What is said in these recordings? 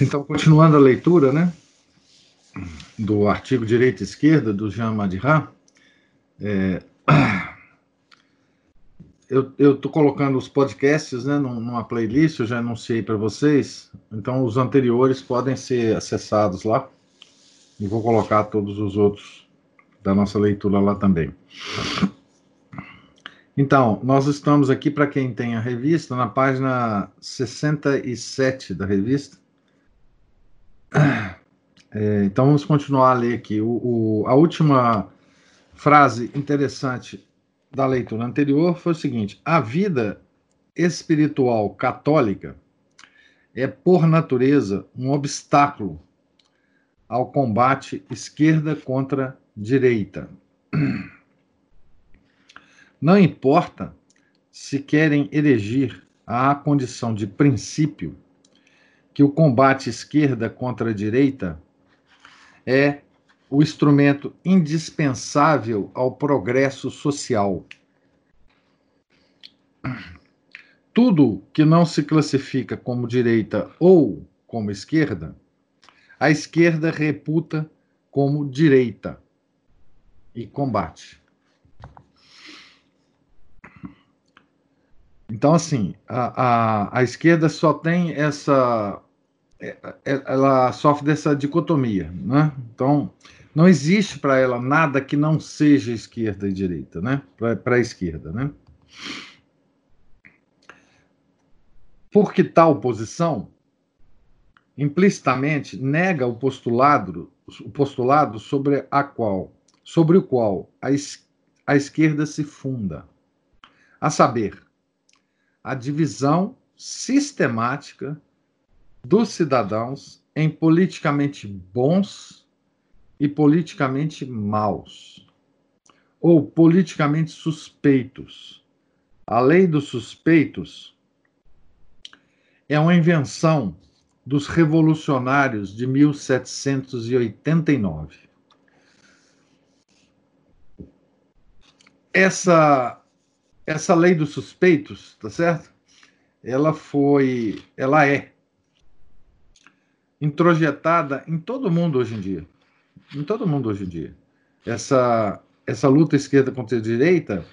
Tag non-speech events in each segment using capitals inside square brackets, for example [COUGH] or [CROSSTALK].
Então, continuando a leitura, né, do artigo Direita e Esquerda, do Jean Madira, é, [COUGHS] eu estou colocando os podcasts né, numa playlist, eu já anunciei para vocês, então os anteriores podem ser acessados lá, e vou colocar todos os outros da nossa leitura lá também. Então, nós estamos aqui, para quem tem a revista, na página 67 da revista, é, então vamos continuar a ler aqui. O, o, a última frase interessante da leitura anterior foi o seguinte: a vida espiritual católica é, por natureza, um obstáculo ao combate esquerda contra direita. Não importa se querem erigir a condição de princípio que o combate esquerda contra a direita é o instrumento indispensável ao progresso social. Tudo que não se classifica como direita ou como esquerda, a esquerda reputa como direita e combate. Então, assim, a, a, a esquerda só tem essa ela sofre dessa dicotomia, né? Então, não existe para ela nada que não seja esquerda e direita, né? Para a esquerda, né? Porque tal posição implicitamente nega o postulado, o postulado sobre a qual, sobre o qual a, es, a esquerda se funda, a saber, a divisão sistemática dos cidadãos em politicamente bons e politicamente maus, ou politicamente suspeitos. A lei dos suspeitos é uma invenção dos revolucionários de 1789. Essa essa lei dos suspeitos, tá certo? Ela foi, ela é introjetada em todo mundo hoje em dia. Em todo mundo hoje em dia. Essa, essa luta esquerda contra a direita,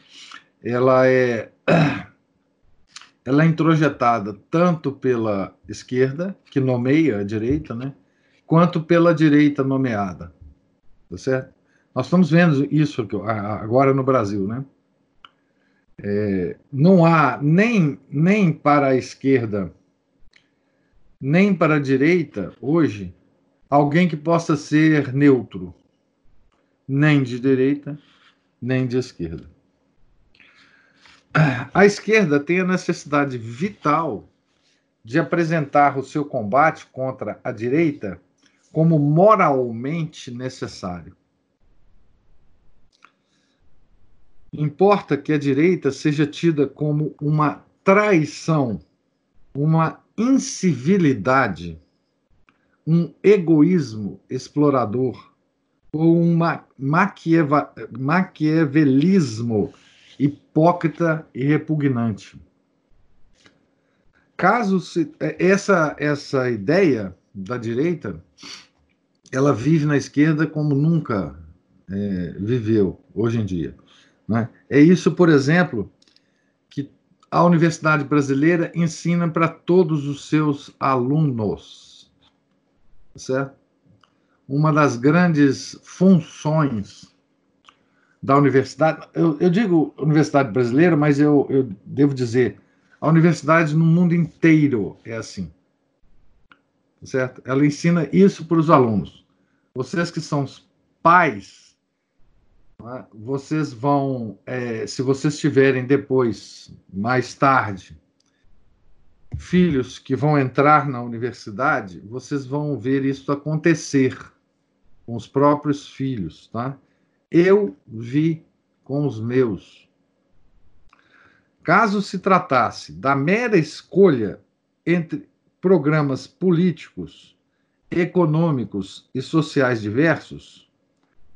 ela é ela é introjetada tanto pela esquerda, que nomeia a direita, né, quanto pela direita nomeada. Tá certo? Nós estamos vendo isso agora no Brasil, né? É, não há nem, nem para a esquerda nem para a direita, hoje, alguém que possa ser neutro, nem de direita, nem de esquerda. A esquerda tem a necessidade vital de apresentar o seu combate contra a direita como moralmente necessário. Importa que a direita seja tida como uma traição, uma incivilidade, um egoísmo explorador ou um maquieva, maquiavelismo hipócrita e repugnante. Caso se, é, essa essa ideia da direita, ela vive na esquerda como nunca é, viveu hoje em dia. Né? É isso, por exemplo, a Universidade Brasileira ensina para todos os seus alunos. Certo? Uma das grandes funções da universidade, eu, eu digo Universidade Brasileira, mas eu, eu devo dizer, a universidade no mundo inteiro é assim. Certo? Ela ensina isso para os alunos. Vocês que são os pais? Vocês vão, é, se vocês tiverem depois, mais tarde, filhos que vão entrar na universidade, vocês vão ver isso acontecer com os próprios filhos, tá? Eu vi com os meus. Caso se tratasse da mera escolha entre programas políticos, econômicos e sociais diversos,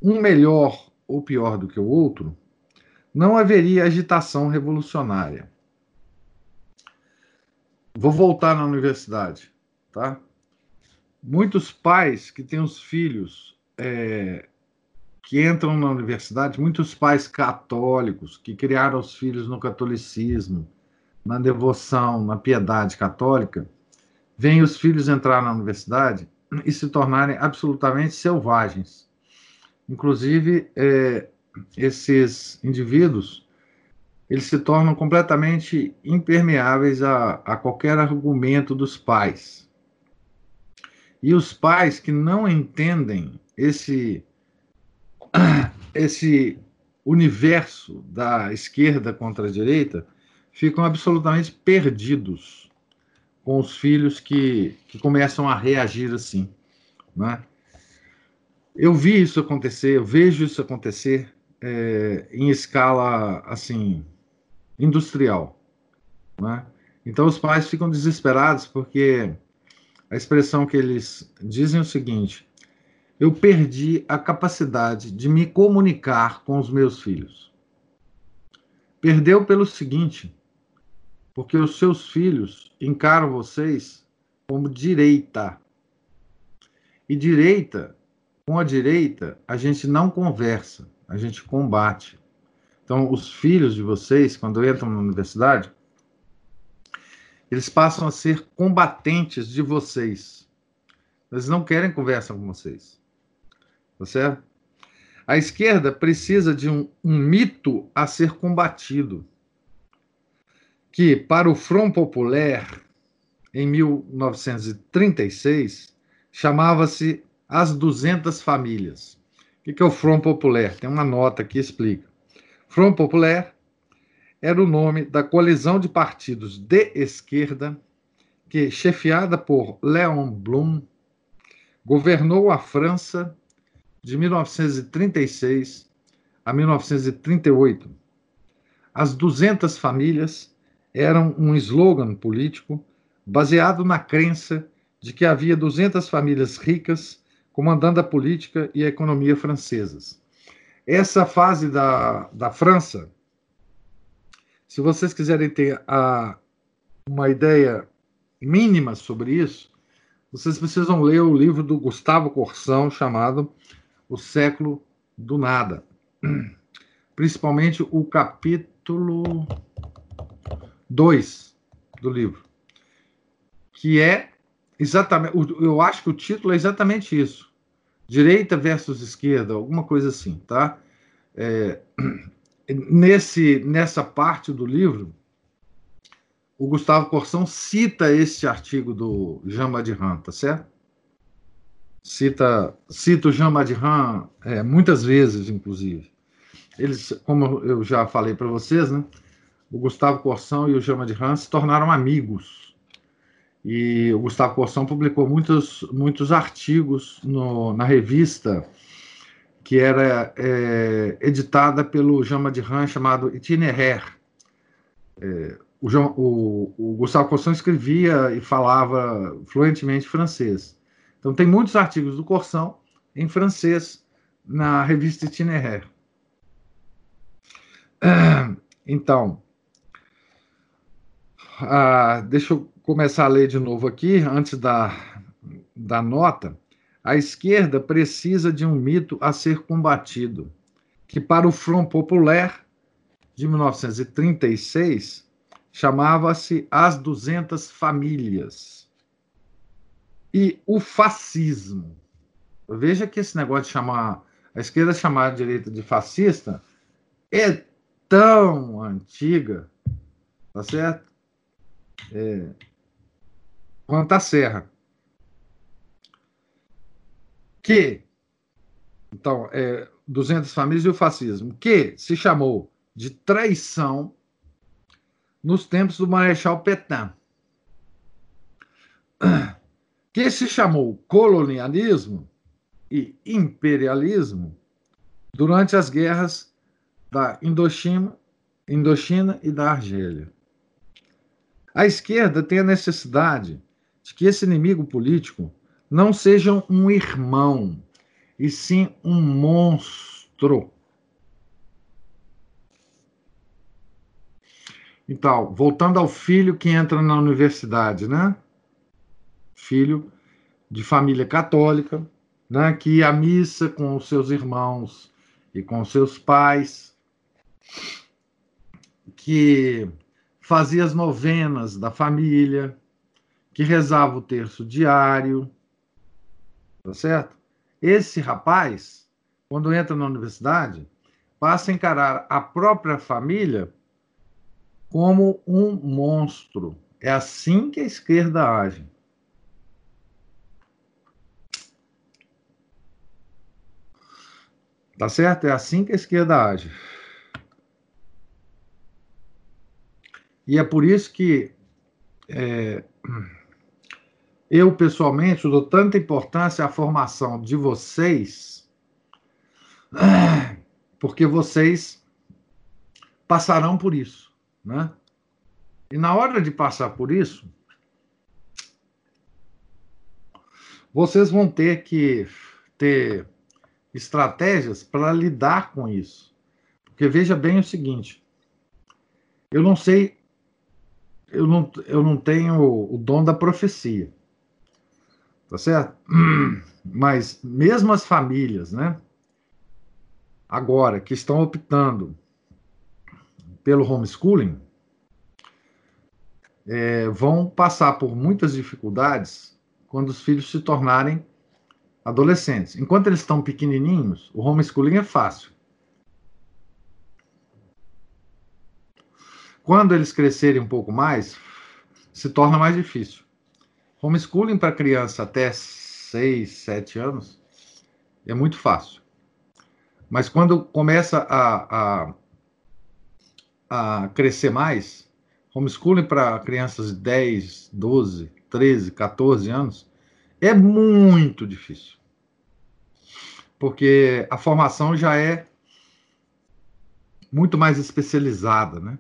um melhor ou pior do que o outro, não haveria agitação revolucionária. Vou voltar na universidade, tá? Muitos pais que têm os filhos é, que entram na universidade, muitos pais católicos que criaram os filhos no catolicismo, na devoção, na piedade católica, veem os filhos entrar na universidade e se tornarem absolutamente selvagens. Inclusive, é, esses indivíduos eles se tornam completamente impermeáveis a, a qualquer argumento dos pais. E os pais que não entendem esse, [COUGHS] esse universo da esquerda contra a direita ficam absolutamente perdidos com os filhos que, que começam a reagir assim. Né? Eu vi isso acontecer, eu vejo isso acontecer é, em escala assim industrial. Né? Então os pais ficam desesperados porque a expressão que eles dizem é o seguinte: eu perdi a capacidade de me comunicar com os meus filhos. Perdeu pelo seguinte, porque os seus filhos encaram vocês como direita. E direita, com a direita, a gente não conversa, a gente combate. Então, os filhos de vocês, quando entram na universidade, eles passam a ser combatentes de vocês. Eles não querem conversa com vocês. Tá certo? A esquerda precisa de um, um mito a ser combatido. Que, para o Front Populaire, em 1936, chamava-se As 200 Famílias. O que é o Front Populaire? Tem uma nota que explica. Front Populaire era o nome da coalizão de partidos de esquerda que, chefiada por Léon Blum, governou a França de 1936 a 1938. As 200 famílias eram um slogan político baseado na crença de que havia 200 famílias ricas comandando a política e a economia francesas. Essa fase da, da França, se vocês quiserem ter a, uma ideia mínima sobre isso, vocês precisam ler o livro do Gustavo Corsão chamado O Século do Nada. Principalmente o capítulo 2 do livro, que é exatamente, eu acho que o título é exatamente isso direita versus esquerda, alguma coisa assim, tá? É, nesse, nessa parte do livro, o Gustavo Corsão cita esse artigo do Jean Madiran, tá certo? Cita, cita o Jean Madiran é, muitas vezes, inclusive. Eles, como eu já falei para vocês, né? O Gustavo Corsão e o Jean Madiran se tornaram amigos e o Gustavo Corsão publicou muitos, muitos artigos no, na revista que era é, editada pelo Jean Madiran, chamado Itinéraire. É, o, o, o, Gustavo Corsão escrevia e falava fluentemente francês. Então, tem muitos artigos do Corsão em francês na revista Itinéraire. Então, ah, deixa eu começar a ler de novo aqui, antes da, da nota. A esquerda precisa de um mito a ser combatido, que para o Front Populaire de 1936 chamava-se As 200 Famílias. E o fascismo. Veja que esse negócio de chamar a esquerda chamar a direita de fascista é tão antiga, tá certo? É, quanto à Serra. Que, então, é, 200 famílias e o fascismo, que se chamou de traição nos tempos do Marechal Petain. [CLEARS THROAT] que se chamou colonialismo e imperialismo durante as guerras da Indochina, Indochina e da Argélia. A esquerda tem a necessidade de que esse inimigo político não seja um irmão, e sim um monstro. Então, voltando ao filho que entra na universidade, né? Filho de família católica, né? Que ia à missa com os seus irmãos e com os seus pais, que fazia as novenas da família, que rezava o terço diário, tá certo? Esse rapaz, quando entra na universidade, passa a encarar a própria família como um monstro. É assim que a esquerda age. Tá certo? É assim que a esquerda age. E é por isso que é, eu, pessoalmente, dou tanta importância à formação de vocês, [CLEARS THROAT] porque vocês passarão por isso. Né? E na hora de passar por isso, vocês vão ter que ter estratégias para lidar com isso. Porque veja bem o seguinte: eu não sei, eu não, eu não tenho o dom da profecia tá certo? [CLEARS THROAT] Mas mesmo as famílias, né? Agora que estão optando pelo homeschooling, é, vão passar por muitas dificuldades quando os filhos se tornarem adolescentes. Enquanto eles estão pequenininhos, o homeschooling é fácil. Quando eles crescerem um pouco mais, se torna mais difícil. Homeschooling para criança até 6, 7 anos é muito fácil. Mas quando começa a, a, a crescer mais, homeschooling para crianças de 10, 12, 13, 14 anos é muito difícil. Porque a formação já é muito mais especializada, né?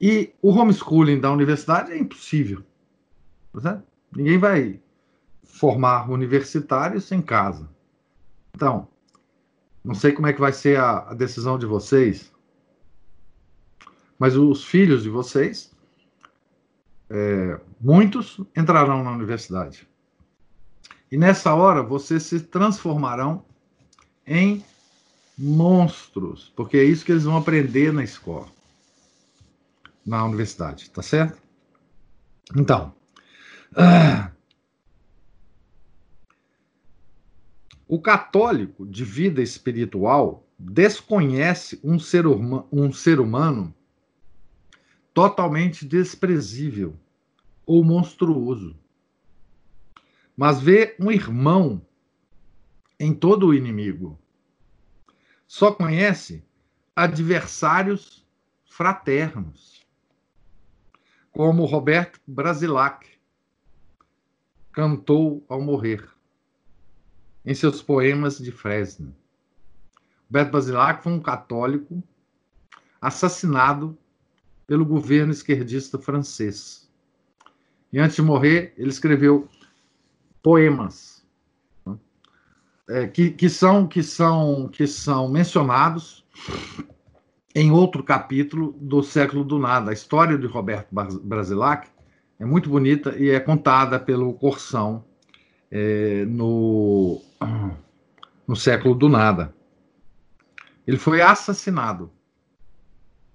E o homeschooling da universidade é impossível. Tá Ninguém vai formar universitários em casa. Então, não sei como é que vai ser a, a decisão de vocês, mas os filhos de vocês, é, muitos entrarão na universidade. E nessa hora vocês se transformarão em monstros, porque é isso que eles vão aprender na escola, na universidade, tá certo? Então, o católico de vida espiritual desconhece um ser, um ser humano totalmente desprezível ou monstruoso, mas vê um irmão em todo o inimigo. Só conhece adversários fraternos, como Roberto Brasilac, cantou ao morrer, em seus poemas de Fresno. Beto Basilac foi um católico assassinado pelo governo esquerdista francês. E antes de morrer, ele escreveu poemas né, é, que, que, são, que, são, que são mencionados em outro capítulo do século do nada, a história de Roberto Brasilac, é muito bonita e é contada pelo Corsão é, no, no século do nada. Ele foi assassinado.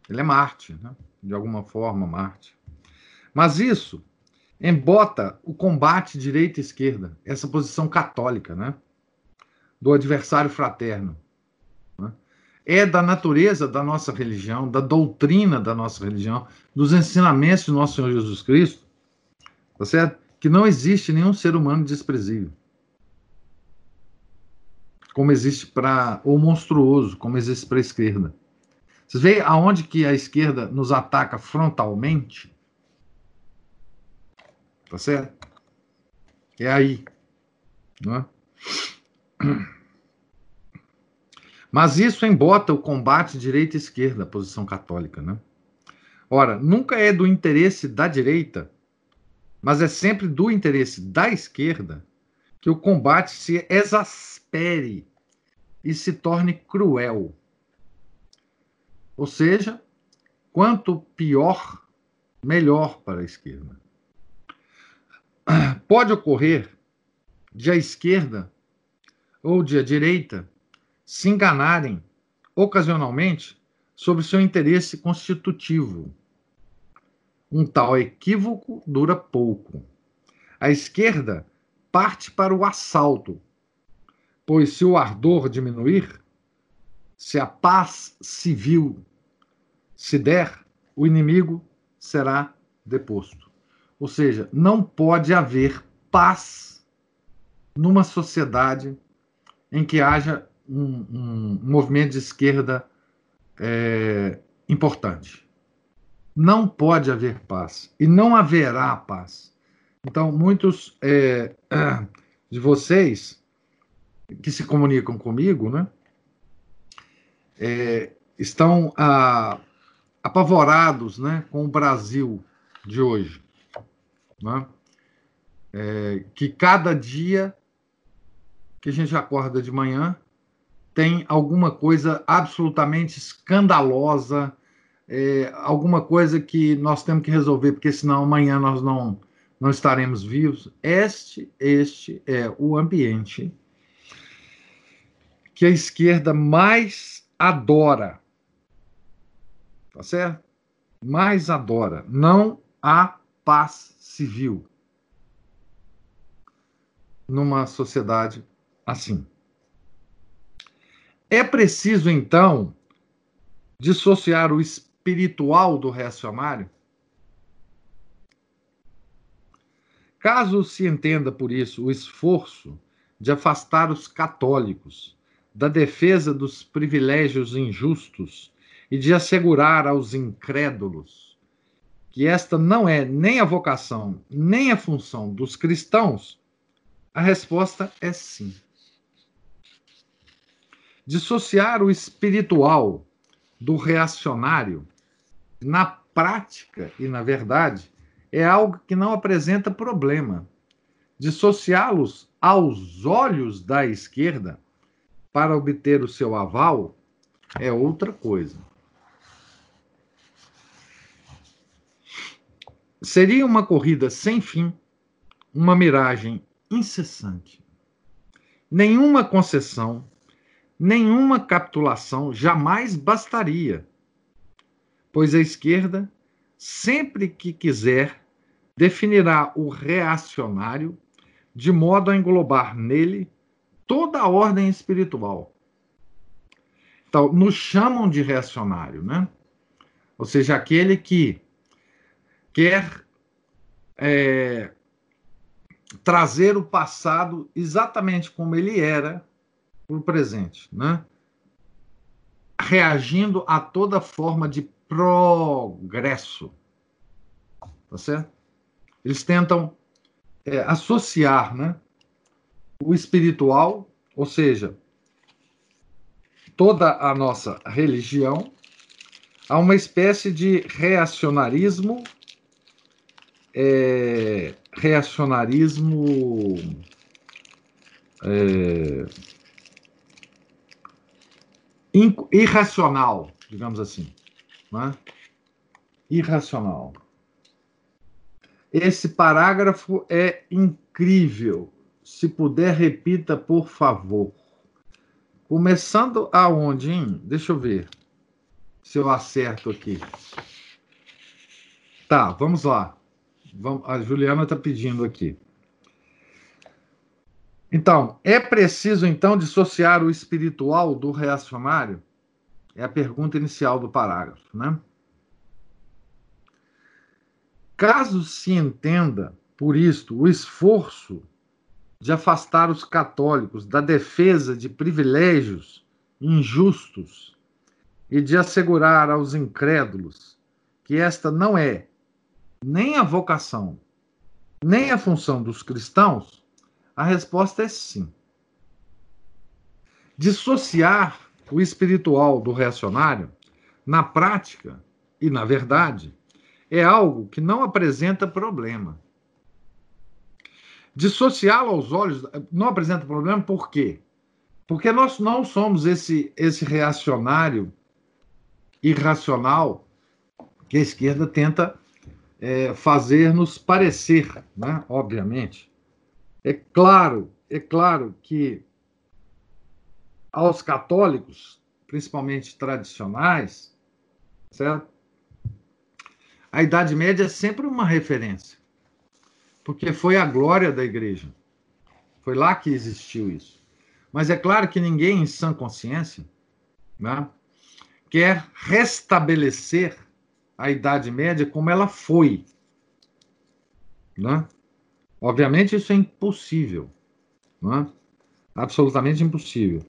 Ele é Marte, né? de alguma forma, Marte. Mas isso embota o combate direita esquerda, essa posição católica, né? do adversário fraterno. Né? É da natureza da nossa religião, da doutrina da nossa religião, dos ensinamentos do nosso Senhor Jesus Cristo, Tá certo? Que não existe nenhum ser humano desprezível. Como existe para. ou monstruoso, como existe para a esquerda. Vocês veem aonde que a esquerda nos ataca frontalmente? Tá certo? É aí. Não é? Mas isso embota o combate direita esquerda, a posição católica, né? Ora, nunca é do interesse da direita, mas é sempre do interesse da esquerda que o combate se exaspere e se torne cruel. Ou seja, quanto pior, melhor para a esquerda. Pode ocorrer de a esquerda ou de a direita se enganarem ocasionalmente sobre seu interesse constitutivo. Um tal equívoco dura pouco. A esquerda parte para o assalto, pois se o ardor diminuir, se a paz civil se der, o inimigo será deposto. Ou seja, não pode haver paz numa sociedade em que haja um, um movimento de esquerda é, importante. Não pode haver paz e não haverá paz. Então, muitos é, [CLEARS THROAT] de vocês que se comunicam comigo, né, é, estão ah, apavorados, né, com o Brasil de hoje, né? É, que cada dia que a gente acorda de manhã tem alguma coisa absolutamente escandalosa, é, alguma coisa que nós temos que resolver, porque senão amanhã nós não, não estaremos vivos. Este, este é o ambiente que a esquerda mais adora. Tá certo? Mais adora. Não há paz civil numa sociedade assim. É preciso, então, dissociar o espiritual do reacionário? Caso se entenda por isso o esforço de afastar os católicos da defesa dos privilégios injustos e de assegurar aos incrédulos que esta não é nem a vocação, nem a função dos cristãos, a resposta é sim. Dissociar o espiritual do reacionário, na prática e na verdade, é algo que não apresenta problema. Dissociá-los aos olhos da esquerda para obter o seu aval é outra coisa. Seria uma corrida sem fim, uma miragem incessante. Nenhuma concessão nenhuma capitulação jamais bastaria, pois a esquerda, sempre que quiser, definirá o reacionário de modo a englobar nele toda a ordem espiritual. Então, nos chamam de reacionário, né? Ou seja, aquele que quer é, trazer o passado exatamente como ele era para o presente, né? reagindo a toda forma de progresso. Tá certo? Eles tentam é, associar né, o espiritual, ou seja, toda a nossa religião, a uma espécie de reacionarismo, é, reacionarismo. É, irracional, digamos assim. Né? Irracional. Esse parágrafo é incrível. Se puder, repita, por favor. Começando aonde, hein? Deixa eu ver se eu acerto aqui. Tá, vamos lá. A Juliana está pedindo aqui. Então, é preciso então dissociar o espiritual do reacionário? É a pergunta inicial do parágrafo, né? Caso se entenda por isto o esforço de afastar os católicos da defesa de privilégios injustos e de assegurar aos incrédulos que esta não é nem a vocação, nem a função dos cristãos, A resposta é sim. Dissociar o espiritual do reacionário, na prática e na verdade, é algo que não apresenta problema. Dissociá-lo aos olhos não apresenta problema por quê? Porque nós não somos esse, esse reacionário irracional que a esquerda tenta é, fazer-nos parecer, né? obviamente. É claro, é claro que aos católicos, principalmente tradicionais, certo? A Idade Média é sempre uma referência, porque foi a glória da igreja. Foi lá que existiu isso. Mas é claro que ninguém em sã consciência né, quer restabelecer a Idade Média como ela foi. Né? Obviamente, isso é impossível. Né? Absolutamente impossível.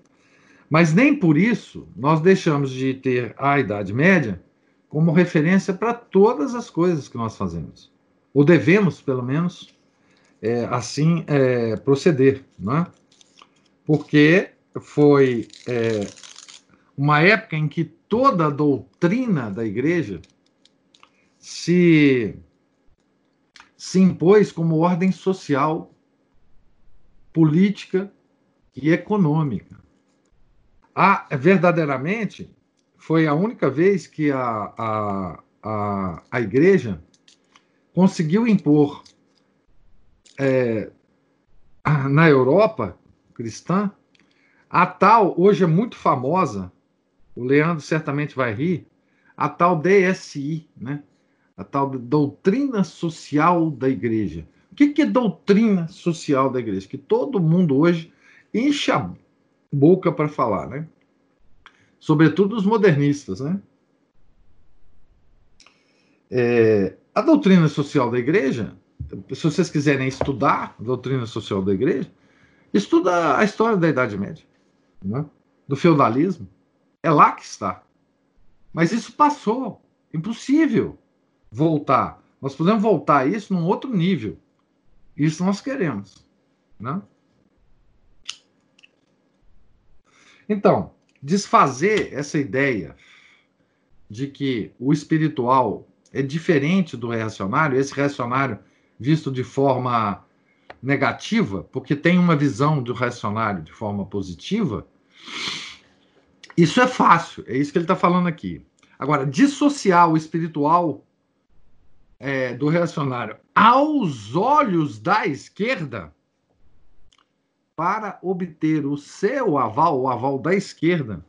Mas nem por isso nós deixamos de ter a Idade Média como referência para todas as coisas que nós fazemos. Ou devemos, pelo menos, é, assim é, proceder. Né? Porque foi é, uma época em que toda a doutrina da igreja se, se impôs como ordem social, política e econômica a, verdadeiramente, foi a única vez que a, a, a, a igreja conseguiu impor é, na Europa cristã a tal, hoje é muito famosa, o Leandro certamente vai rir, a tal DSI, né? a tal doutrina social da igreja. O que, que é doutrina social da igreja? Que todo mundo hoje enche a boca para falar, né? Sobretudo os modernistas, né? É, a doutrina social da igreja, se vocês quiserem estudar a doutrina social da igreja, estuda a história da Idade Média, né? do feudalismo. É lá que está. Mas isso passou. Impossível voltar. Nós podemos voltar a isso num outro nível. Isso nós queremos. Né? Então, desfazer essa ideia de que o espiritual é diferente do reacionário, esse reacionário visto de forma negativa, porque tem uma visão do reacionário de forma positiva, isso é fácil, é isso que ele está falando aqui. Agora, dissociar o espiritual é, do reacionário aos olhos da esquerda para obter o seu aval, o aval da esquerda,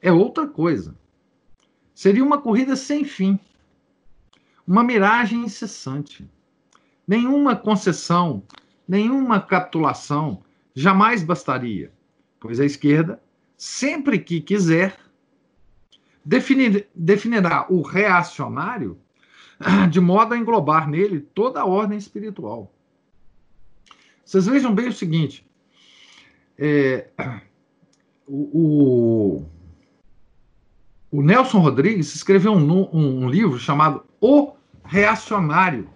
é outra coisa. Seria uma corrida sem fim, uma miragem incessante. Nenhuma concessão, nenhuma capitulação jamais bastaria, pois a esquerda, sempre que quiser, definir, definirá o reacionário [CLEARS THROAT] de modo a englobar nele toda a ordem espiritual. Vocês vejam bem o seguinte: é, o, o, Nelson Rodrigues escreveu um, um livro chamado O Reacionário.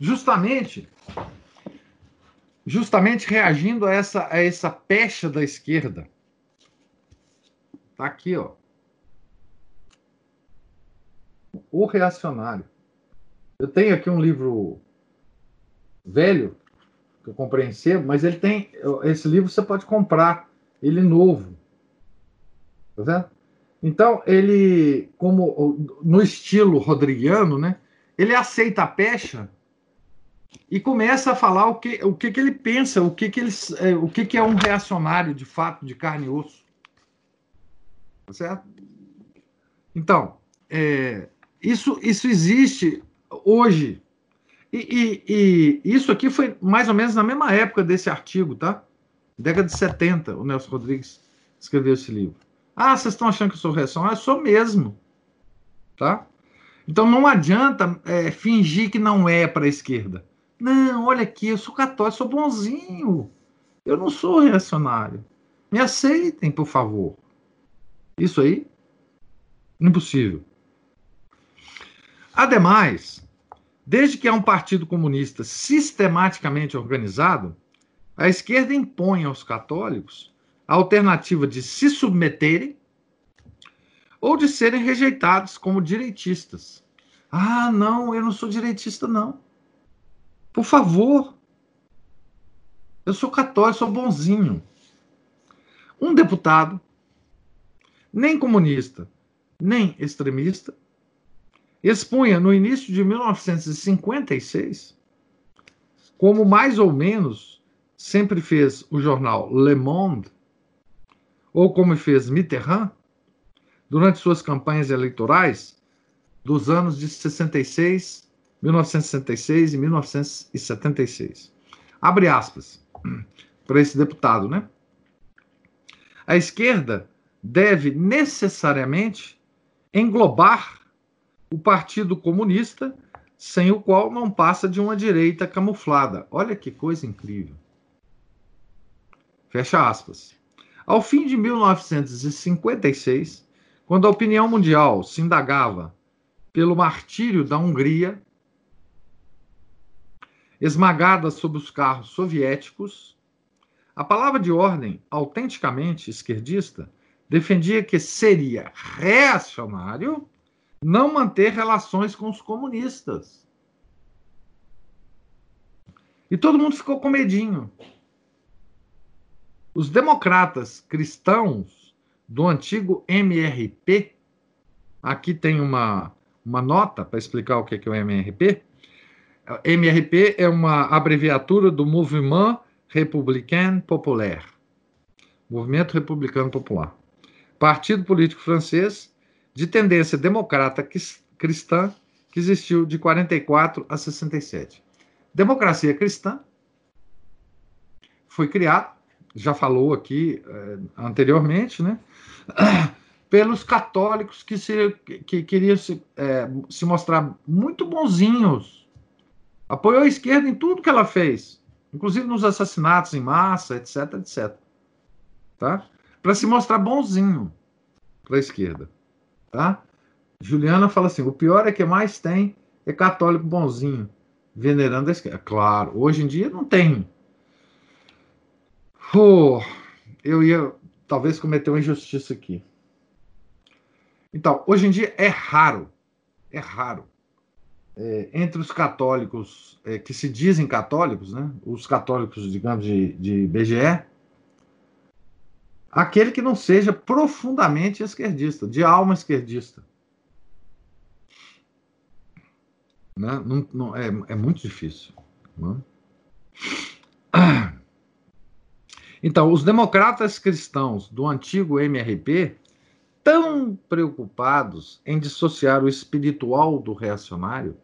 Justamente justamente reagindo a essa, a essa pecha da esquerda. Está aqui, ó. O Reacionário. Eu tenho aqui um livro velho que eu comprei em mas ele tem. Esse livro você pode comprar, ele novo. Tá vendo? Então, ele, como no estilo rodriguiano, né? Ele aceita a pecha e começa a falar o que, o que, que ele pensa, o que, que, ele, é, o que, que é um reacionário de fato, de carne e osso. Tá certo? Então, é, isso, isso existe hoje e, e, e, isso aqui foi mais ou menos na mesma época desse artigo, tá? Década de 70, o Nelson Rodrigues escreveu esse livro. Ah, vocês estão achando que eu sou reação? Ah, eu sou mesmo, tá? Então não adianta é, fingir que não é para a esquerda. Não, olha aqui, eu sou católico, sou bonzinho. Eu não sou reacionário. Me aceitem, por favor. Isso aí, impossível. Ademais, Desde que é um partido comunista sistematicamente organizado, a esquerda impõe aos católicos a alternativa de se submeterem ou de serem rejeitados como direitistas. Ah, não, eu não sou direitista, não. Por favor. Eu sou católico, sou bonzinho. Um deputado, nem comunista, nem extremista, expunha no início de 1956, como mais ou menos sempre fez o jornal Le Monde, ou como fez Mitterrand, durante suas campanhas eleitorais dos anos de 66, 1966 e 1976. Abre aspas para esse deputado, né? A esquerda deve necessariamente englobar o Partido Comunista, sem o qual não passa de uma direita camuflada. Olha que coisa incrível. Fecha aspas. Ao fim de 1956, quando a opinião mundial se indagava pelo martírio da Hungria, esmagada sob os carros soviéticos, a palavra de ordem, autenticamente esquerdista, defendia que seria reacionário não manter relações com os comunistas. E todo mundo ficou com medinho. Os democratas cristãos do antigo MRP, aqui tem uma, uma nota para explicar o que é o MRP. MRP é uma abreviatura do Mouvement Républicain Populaire Movimento Republicano Popular. Partido político francês de tendência democrata cristã que existiu de 44 a 67. Democracia cristã foi criado, já falou aqui eh, anteriormente, né? [CLEARS THROAT] pelos católicos que, se, que queriam se, eh, se mostrar muito bonzinhos. Apoiou a esquerda em tudo que ela fez inclusive nos assassinatos em massa, etc, etc. Tá? Para se mostrar bonzinho para a esquerda. Tá? Juliana fala assim: o pior é que mais tem é católico bonzinho, venerando a esquerda. Claro, hoje em dia não tem. Oh, eu ia talvez cometer uma injustiça aqui. Então, hoje em dia é raro, é raro é, entre os católicos é, que se dizem católicos, né, os católicos, digamos, de, de BGE, aquele que não seja profundamente esquerdista, de alma esquerdista. Né? Não, não, é, é muito difícil. Né? Então, os democratas cristãos do antigo MRP tão preocupados em dissociar o espiritual do reacionário,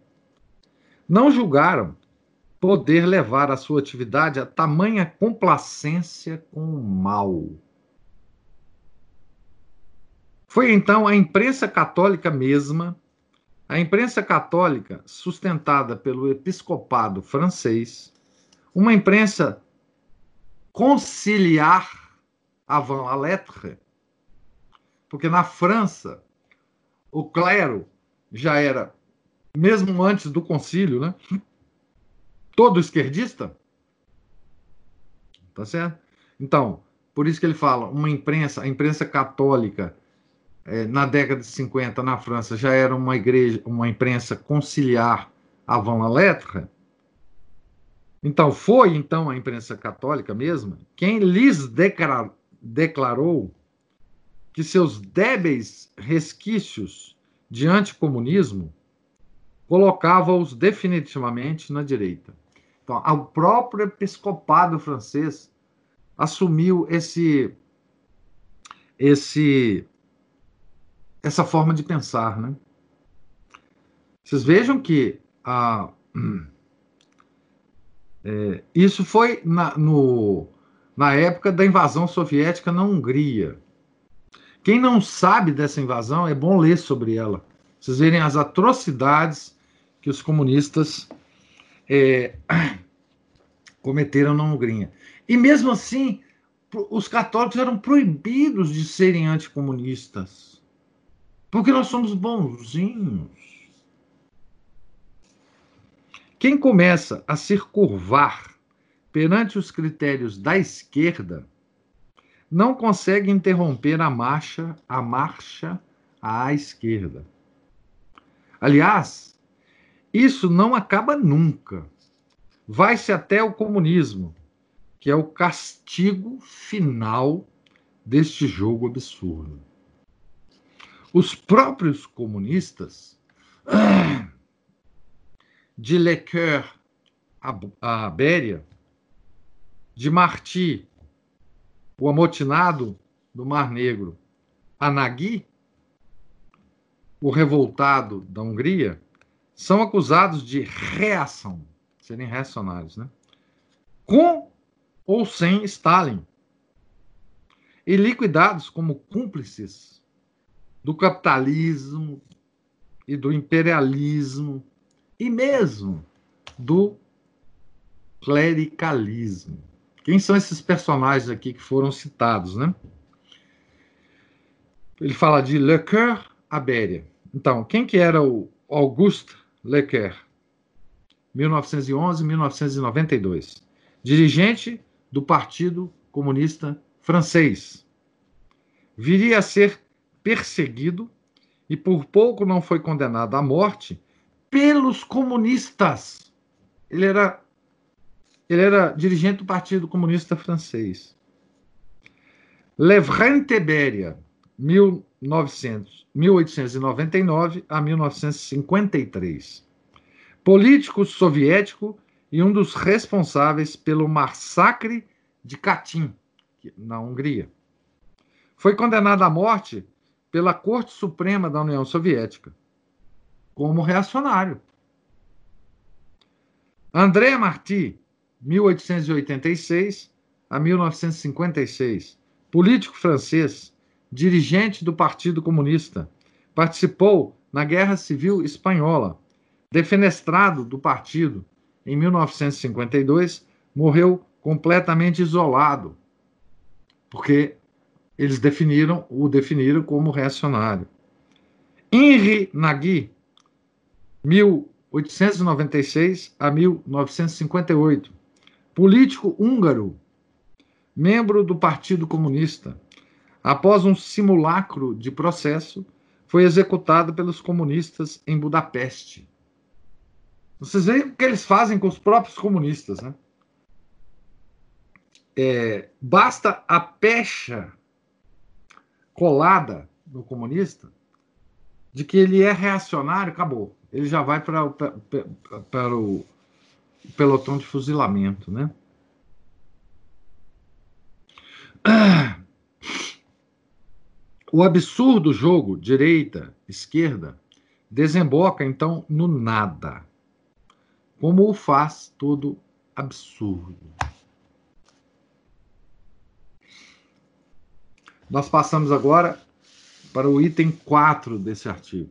não julgaram poder levar a sua atividade a tamanha complacência com o mal. Foi então a imprensa católica mesma, a imprensa católica sustentada pelo episcopado francês, uma imprensa conciliar avant la lettre, porque na França o clero já era, mesmo antes do concílio, né? Todo esquerdista. Tá certo? Então, por isso que ele fala, uma imprensa, a imprensa católica, na década de 50, na França, já era uma igreja, uma imprensa conciliar avant la lettre. Então, foi então a imprensa católica mesma quem lhes declarou que seus débeis resquícios de anticomunismo colocava-os definitivamente na direita. Então, o próprio episcopado francês assumiu esse esse essa forma de pensar, né? Vocês vejam que a, é, isso foi na, no, na época da invasão soviética na Hungria. Quem não sabe dessa invasão, é bom ler sobre ela. Vocês verem as atrocidades que os comunistas é, [CLEARS THROAT] cometeram na Hungria. E mesmo assim, os católicos eram proibidos de serem anticomunistas. Porque nós somos bonzinhos. Quem começa a se curvar perante os critérios da esquerda não consegue interromper a marcha, a marcha à esquerda. Aliás, isso não acaba nunca. Vai-se até o comunismo, que é o castigo final deste jogo absurdo. Os próprios comunistas, de Lecoeur a Béria, de Marti o amotinado do Mar Negro, Anagui, o revoltado da Hungria, são acusados de reação, serem reacionários, né? Com ou sem Stalin, e liquidados como cúmplices do capitalismo e do imperialismo e mesmo do clericalismo. Quem são esses personagens aqui que foram citados, né? Ele fala de Lecoeur Abéria. Então, quem que era o Auguste Lecoeur? 1911-1992. Dirigente do Partido Comunista Francês. Viria a ser perseguido e por pouco não foi condenado à morte pelos comunistas. Ele era ele era dirigente do Partido Comunista Francês. Levrente Beria, 1900, 1899 a 1953. Político soviético e um dos responsáveis pelo massacre de Katyn, na Hungria. Foi condenado à morte pela Corte Suprema da União Soviética como reacionário. André Marty, 1886 a 1956. Político francês, dirigente do Partido Comunista. Participou na Guerra Civil Espanhola. Defenestrado do partido em 1952, morreu completamente isolado, porque eles definiram o definiram como reacionário. Henri Nagui, 1896 a 1958 político húngaro, membro do Partido Comunista. Após um simulacro de processo, foi executado pelos comunistas em Budapeste. Vocês veem o que eles fazem com os próprios comunistas, né? É, basta a pecha colada no comunista de que ele é reacionário, acabou. Ele já vai para, o pelotão de fuzilamento, né? O absurdo jogo direita, esquerda, desemboca então no nada. Como o faz todo absurdo. Nós passamos agora para o item 4 desse artigo.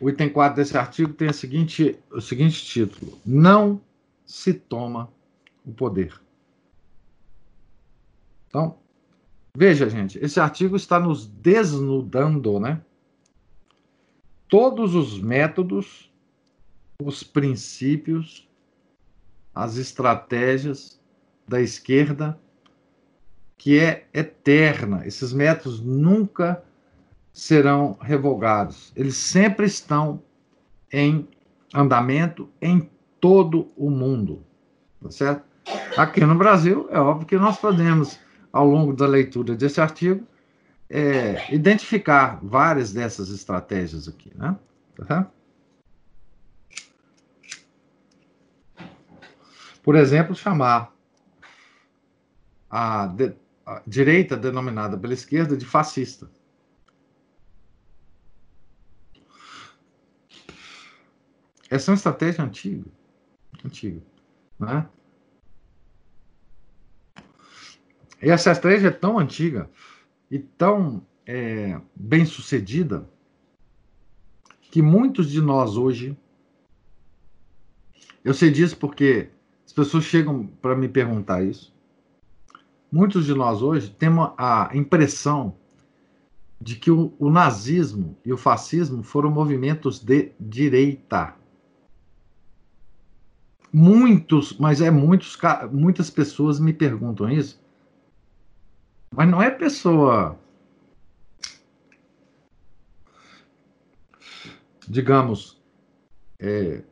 O item 4 desse artigo tem o seguinte, o seguinte título: Não se toma o poder. Então, veja, gente, esse artigo está nos desnudando, né? Todos os métodos, os princípios, as estratégias da esquerda, que é eterna. Esses métodos nunca serão revogados. Eles sempre estão em andamento em todo o mundo, tá certo? Aqui no Brasil, é óbvio que nós podemos, ao longo da leitura desse artigo, é, identificar várias dessas estratégias aqui, né? Tá Por exemplo, chamar a, de, a direita denominada pela esquerda de fascista. Essa é uma estratégia antiga. Antiga. Né? E essa estratégia é tão antiga e tão é, bem sucedida que muitos de nós hoje. Eu sei disso porque as pessoas chegam para me perguntar isso. Muitos de nós hoje temos a impressão de que o, o nazismo e o fascismo foram movimentos de direita. Muitos, mas é muitos, muitas pessoas me perguntam isso. Mas não é pessoa, digamos, é,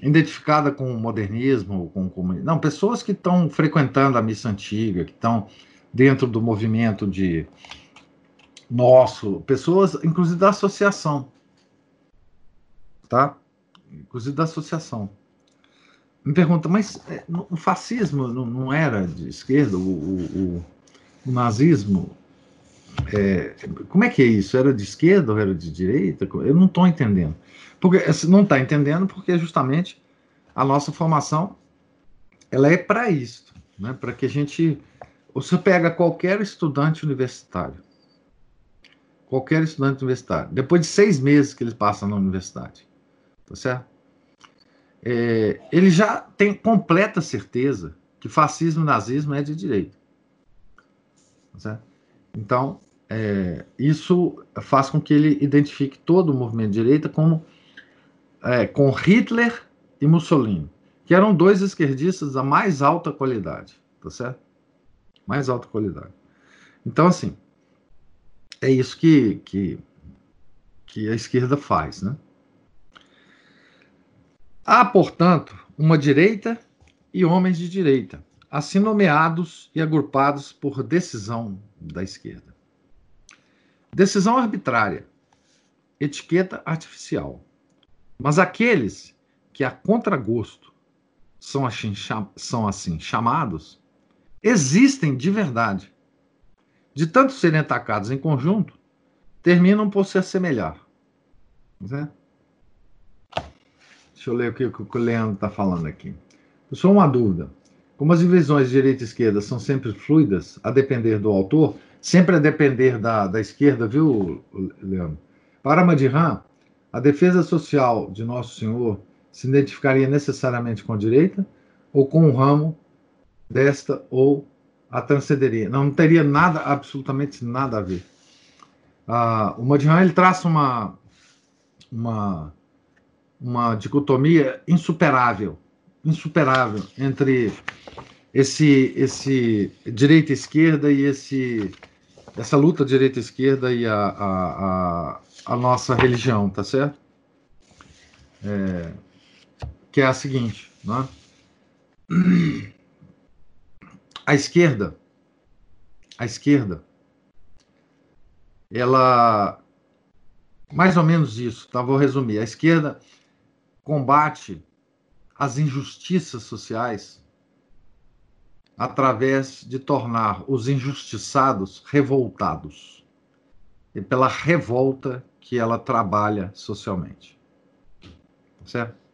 identificada com o modernismo, com, com não, pessoas que estão frequentando a missa antiga, que estão dentro do movimento de nosso, pessoas, inclusive da associação, tá? Inclusive da associação. Me pergunta, mas é, o fascismo não, era de esquerda, o, o, o nazismo? É, como é que é isso? Era de esquerda ou era de direita? Eu não estou entendendo. Porque não está entendendo porque justamente a nossa formação ela é para isso, né? Para que a gente você pega qualquer estudante universitário, qualquer estudante universitário, depois de seis meses que ele passa na universidade, tá certo? É, ele já tem completa certeza que fascismo e nazismo é de direita. Tá certo? Então, é, isso faz com que ele identifique todo o movimento de direita como é, com Hitler e Mussolini, que eram dois esquerdistas da mais alta qualidade, tá certo? Mais alta qualidade. Então, assim, é isso que, que, que a esquerda faz, né? Há, portanto, uma direita e homens de direita, assim nomeados e agrupados por decisão da esquerda. Decisão arbitrária, etiqueta artificial. Mas aqueles que a contragosto são assim, são assim chamados, existem de verdade. De tanto serem atacados em conjunto, terminam por se assemelhar. Né? Deixa eu ler o que, o Leandro está falando aqui. Só uma dúvida. Como as divisões de direita e esquerda são sempre fluidas, a depender do autor, sempre a depender da, da esquerda, viu, Leandro? Para Madiran, a defesa social de Nosso Senhor se identificaria necessariamente com a direita ou com o ramo desta ou a transcenderia. Não, não teria nada, absolutamente nada a ver. Ah, o Madihan ele traça uma, uma, uma dicotomia insuperável, insuperável entre esse, esse direita e esquerda e esse, essa luta direita e esquerda e a, a, a, a nossa religião, tá certo? É, que é a seguinte, né? A esquerda, a esquerda, ela mais ou menos isso, tá? Vou resumir. A esquerda combate as injustiças sociais através de tornar os injustiçados revoltados. E pela revolta que ela trabalha socialmente. Certo?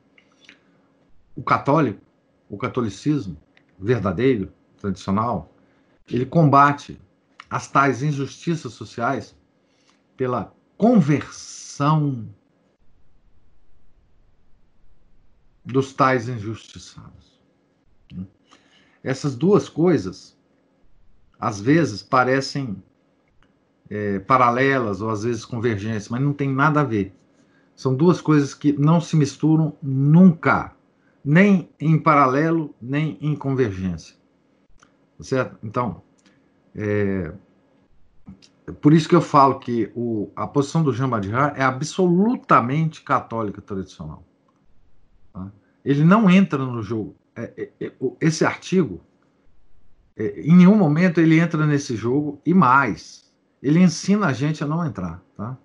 o católico, o catolicismo verdadeiro, tradicional, ele combate as tais injustiças sociais pela conversão dos tais injustiçados. Essas duas coisas, às vezes, parecem é, paralelas ou às vezes convergentes, mas não tem nada a ver. São duas coisas que não se misturam nunca nem em paralelo, nem em convergência. Certo? Então, é, por isso que eu falo que o, a posição do Baudrillard é absolutamente católica tradicional. Tá? Ele não entra no jogo. É, é, é esse artigo, em nenhum momento ele entra nesse jogo e mais, ele ensina a gente a não entrar. Tá?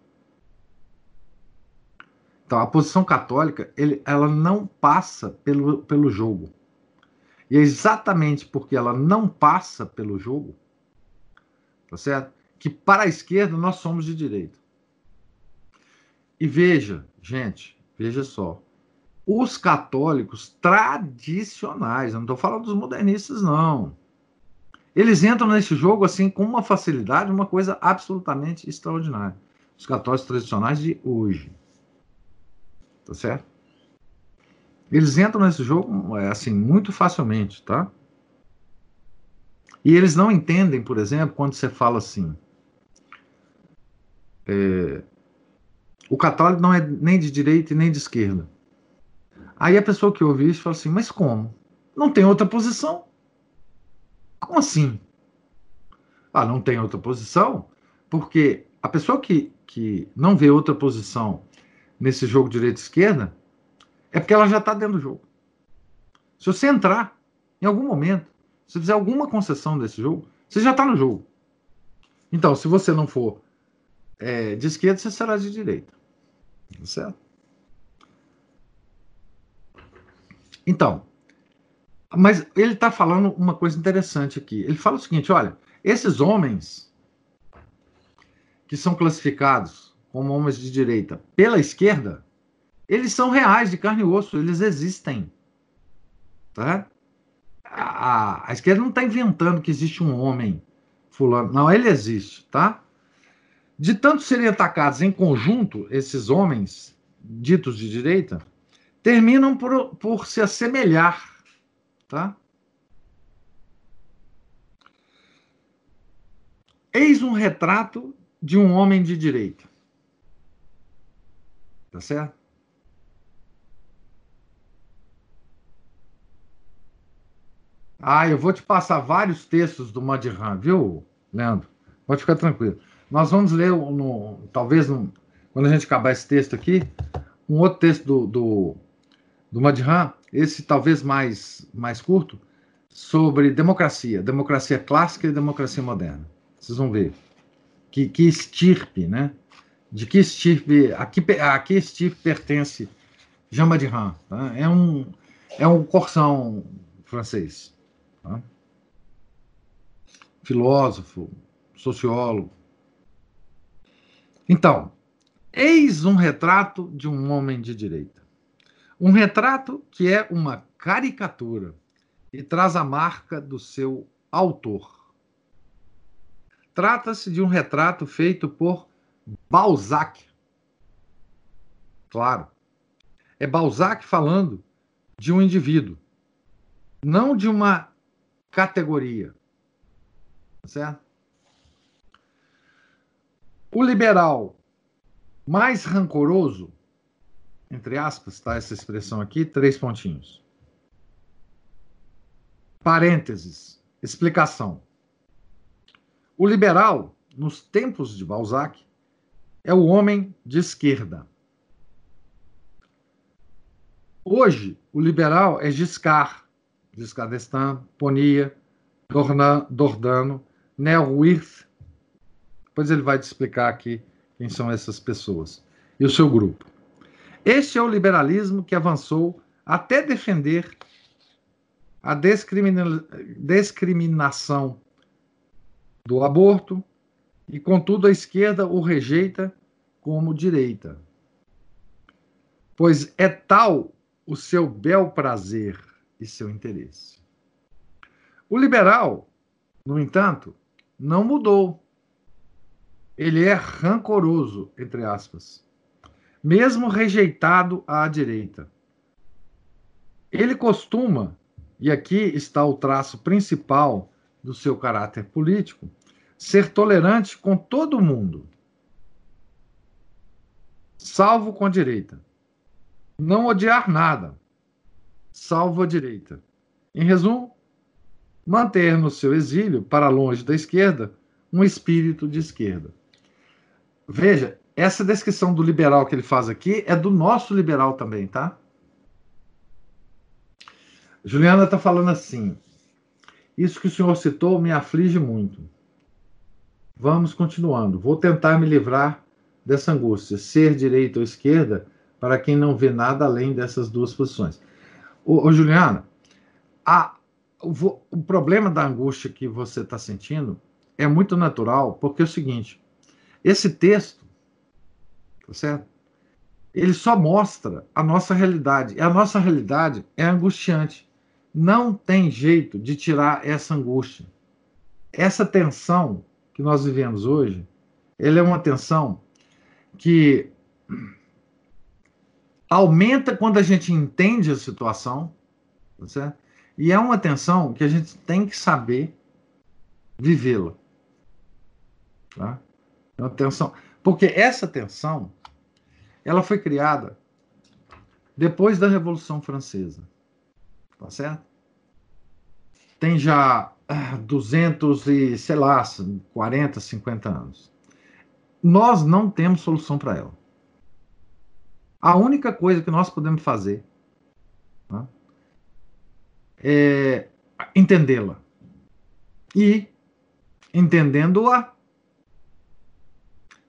Então, a posição católica, ele, ela não passa pelo, pelo jogo. E é exatamente porque ela não passa pelo jogo, tá certo? Que para a esquerda nós somos de direita. E veja, gente, veja só. Os católicos tradicionais, não estou falando dos modernistas, não. Eles entram nesse jogo assim com uma facilidade, uma coisa absolutamente extraordinária. Os católicos tradicionais de hoje. Tá certo? Eles entram nesse jogo é, assim muito facilmente, tá? E eles não entendem, por exemplo, quando você fala assim: é, o católico não é nem de direita e nem de esquerda. Aí a pessoa que ouve isso fala assim: mas como? Não tem outra posição? Como assim? Ah, não tem outra posição? Porque a pessoa que, que não vê outra posição nesse jogo direita-esquerda é porque ela já está dentro do jogo. Se você entrar em algum momento, se fizer alguma concessão desse jogo, você já está no jogo. Então, se você não for é, de esquerda, você será de direita. Tá certo? Então, mas ele está falando uma coisa interessante aqui. Ele fala o seguinte: olha, esses homens que são classificados como homens de direita pela esquerda, eles são reais, de carne e osso, eles existem. Tá? A, a, esquerda não está inventando que existe um homem fulano. Não, ele existe, tá? De tanto serem atacados em conjunto, esses homens ditos de direita, terminam por, por se assemelhar, tá? Eis um retrato de um homem de direita. Tá certo? Ah, eu vou te passar vários textos do Madhram, viu, Leandro? Pode ficar tranquilo. Nós vamos ler, no, talvez, no, quando a gente acabar esse texto aqui, um outro texto do, do, do Madhram, esse talvez mais, mais curto, sobre democracia, democracia clássica e democracia moderna. Vocês vão ver. Que, que estirpe, né? De que estirpe, a que, a que estirpe pertence Jean Madhram? Tá? É, um, é um corsão francês. Tá? Filósofo, sociólogo. Então, eis um retrato de um homem de direita. Um retrato que é uma caricatura e traz a marca do seu autor. Trata-se de um retrato feito por Balzac. Claro. É Balzac falando de um indivíduo, não de uma categoria. Certo? O liberal mais rancoroso, entre aspas, está essa expressão aqui, três pontinhos. Parênteses, explicação. O liberal, nos tempos de Balzac, é o homem de esquerda. Hoje, o liberal é Giscard, Giscard d'Estaing, Ponia, Dordano, Nel Wirth, depois ele vai te explicar aqui quem são essas pessoas e o seu grupo. Este é o liberalismo que avançou até defender a discrimina discriminação do aborto e, contudo, a esquerda o rejeita como direita. Pois é tal o seu bel prazer e seu interesse. O liberal, no entanto, não mudou ele é rancoroso, entre aspas, mesmo rejeitado à direita. Ele costuma, e aqui está o traço principal do seu caráter político, ser tolerante com todo mundo, salvo com a direita. Não odiar nada, salvo a direita. Em resumo, manter no seu exílio, para longe da esquerda, um espírito de esquerda. Veja, essa descrição do liberal que ele faz aqui é do nosso liberal também, tá? Juliana está falando assim: Isso que o senhor citou me aflige muito. Vamos continuando. Vou tentar me livrar dessa angústia, ser direita ou esquerda, para quem não vê nada além dessas duas posições. Ô, ô Juliana, a, o, o problema da angústia que você está sentindo é muito natural, porque é o seguinte: esse texto, tá certo? Ele só mostra a nossa realidade. E a nossa realidade é angustiante. Não tem jeito de tirar essa angústia. Essa tensão que nós vivemos hoje, ele é uma tensão que aumenta quando a gente entende a situação, tá certo? E é uma tensão que a gente tem que saber vivê-la. Tá? Atenção. Porque essa tensão, ela foi criada depois da Revolução Francesa. Tá certo? Tem já 200 ah, e, sei lá, 40, 50 anos. Nós não temos solução para ela. A única coisa que nós podemos fazer né, é entendê-la. E, entendendo-a,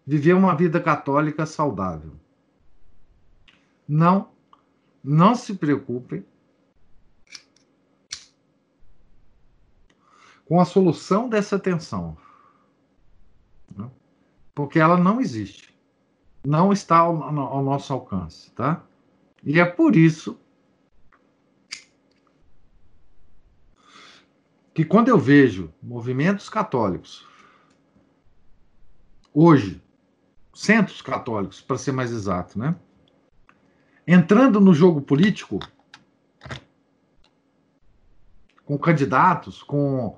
viver uma vida católica saudável. Não, não se preocupem com a solução dessa tensão. Né? Porque ela não existe. Não está ao, ao nosso alcance, tá? E é por isso que quando eu vejo movimentos católicos, hoje, centros católicos, para ser mais exato, né? Entrando no jogo político, com candidatos, com,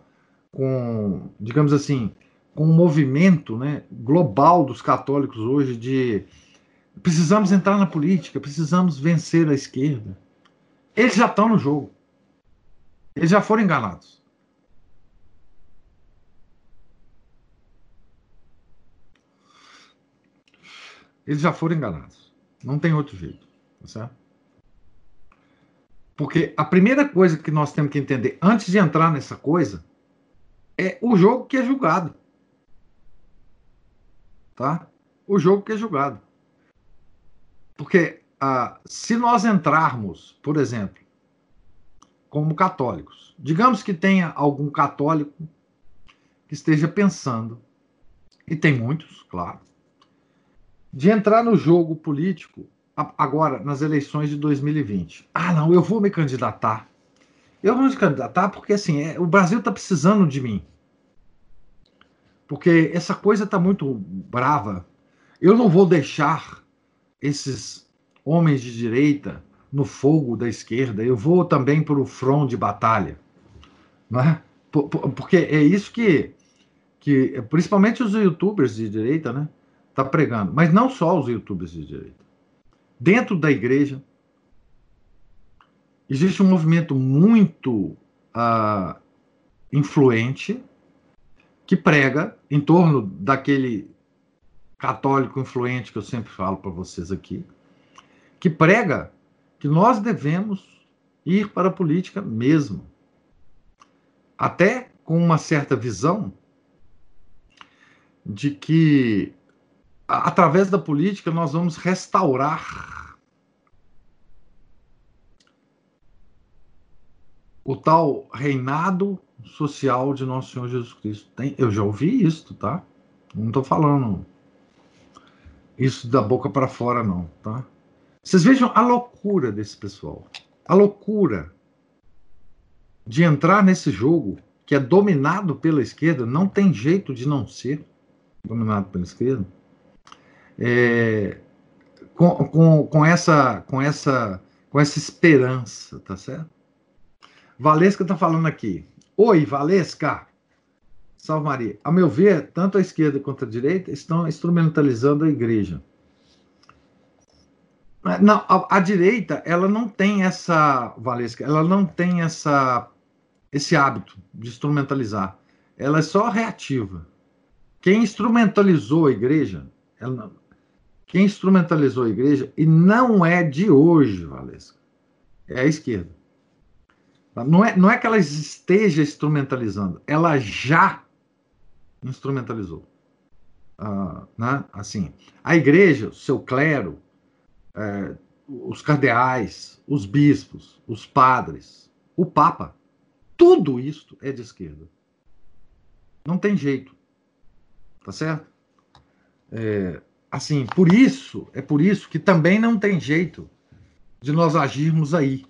com digamos assim, com um movimento né, global dos católicos hoje de precisamos entrar na política, precisamos vencer a esquerda. Eles já estão no jogo. Eles já foram enganados. Eles já foram enganados. Não tem outro jeito. Tá certo? Porque a primeira coisa que nós temos que entender antes de entrar nessa coisa é o jogo que é julgado. Tá? O jogo que é julgado. Porque ah, se nós entrarmos, por exemplo, como católicos, digamos que tenha algum católico que esteja pensando, e tem muitos, claro, de entrar no jogo político agora nas eleições de 2020. Ah, não, eu vou me candidatar. Eu vou me candidatar porque assim, é, o Brasil está precisando de mim. Porque essa coisa está muito brava. Eu não vou deixar esses homens de direita no fogo da esquerda. Eu vou também para o front de batalha. Né? Porque é isso que, que, principalmente os youtubers de direita, né? está pregando, mas não só os youtubers de direita. Dentro da igreja, existe um movimento muito uh, influente que prega em torno daquele católico influente que eu sempre falo para vocês aqui, que prega que nós devemos ir para a política mesmo. Até com uma certa visão de que através da política, nós vamos restaurar o tal reinado social de nosso Senhor Jesus Cristo. Tem, eu já ouvi isso, tá? Não estou falando isso da boca para fora, não, tá? Vocês vejam a loucura desse pessoal. A loucura de entrar nesse jogo que é dominado pela esquerda, não tem jeito de não ser dominado pela esquerda é, com, com, com, essa, com, essa, com essa esperança, tá certo? Valesca está falando aqui. Oi, Valesca! Salve Maria. A meu ver, tanto a esquerda quanto a direita estão instrumentalizando a igreja. Não, a, a, direita, ela não tem essa, Valesca, ela não tem essa, esse hábito de instrumentalizar. Ela é só reativa. Quem instrumentalizou a igreja, ela, quem instrumentalizou a igreja, e não é de hoje, Valesca, é a esquerda. Não é, não é que ela esteja instrumentalizando, ela já instrumentalizou. Ah, né? Assim, a igreja, seu clero, é, os cardeais, os bispos, os padres, o papa, tudo isso é de esquerda. Não tem jeito. Tá certo? É, assim, por isso, é por isso que também não tem jeito de nós agirmos aí.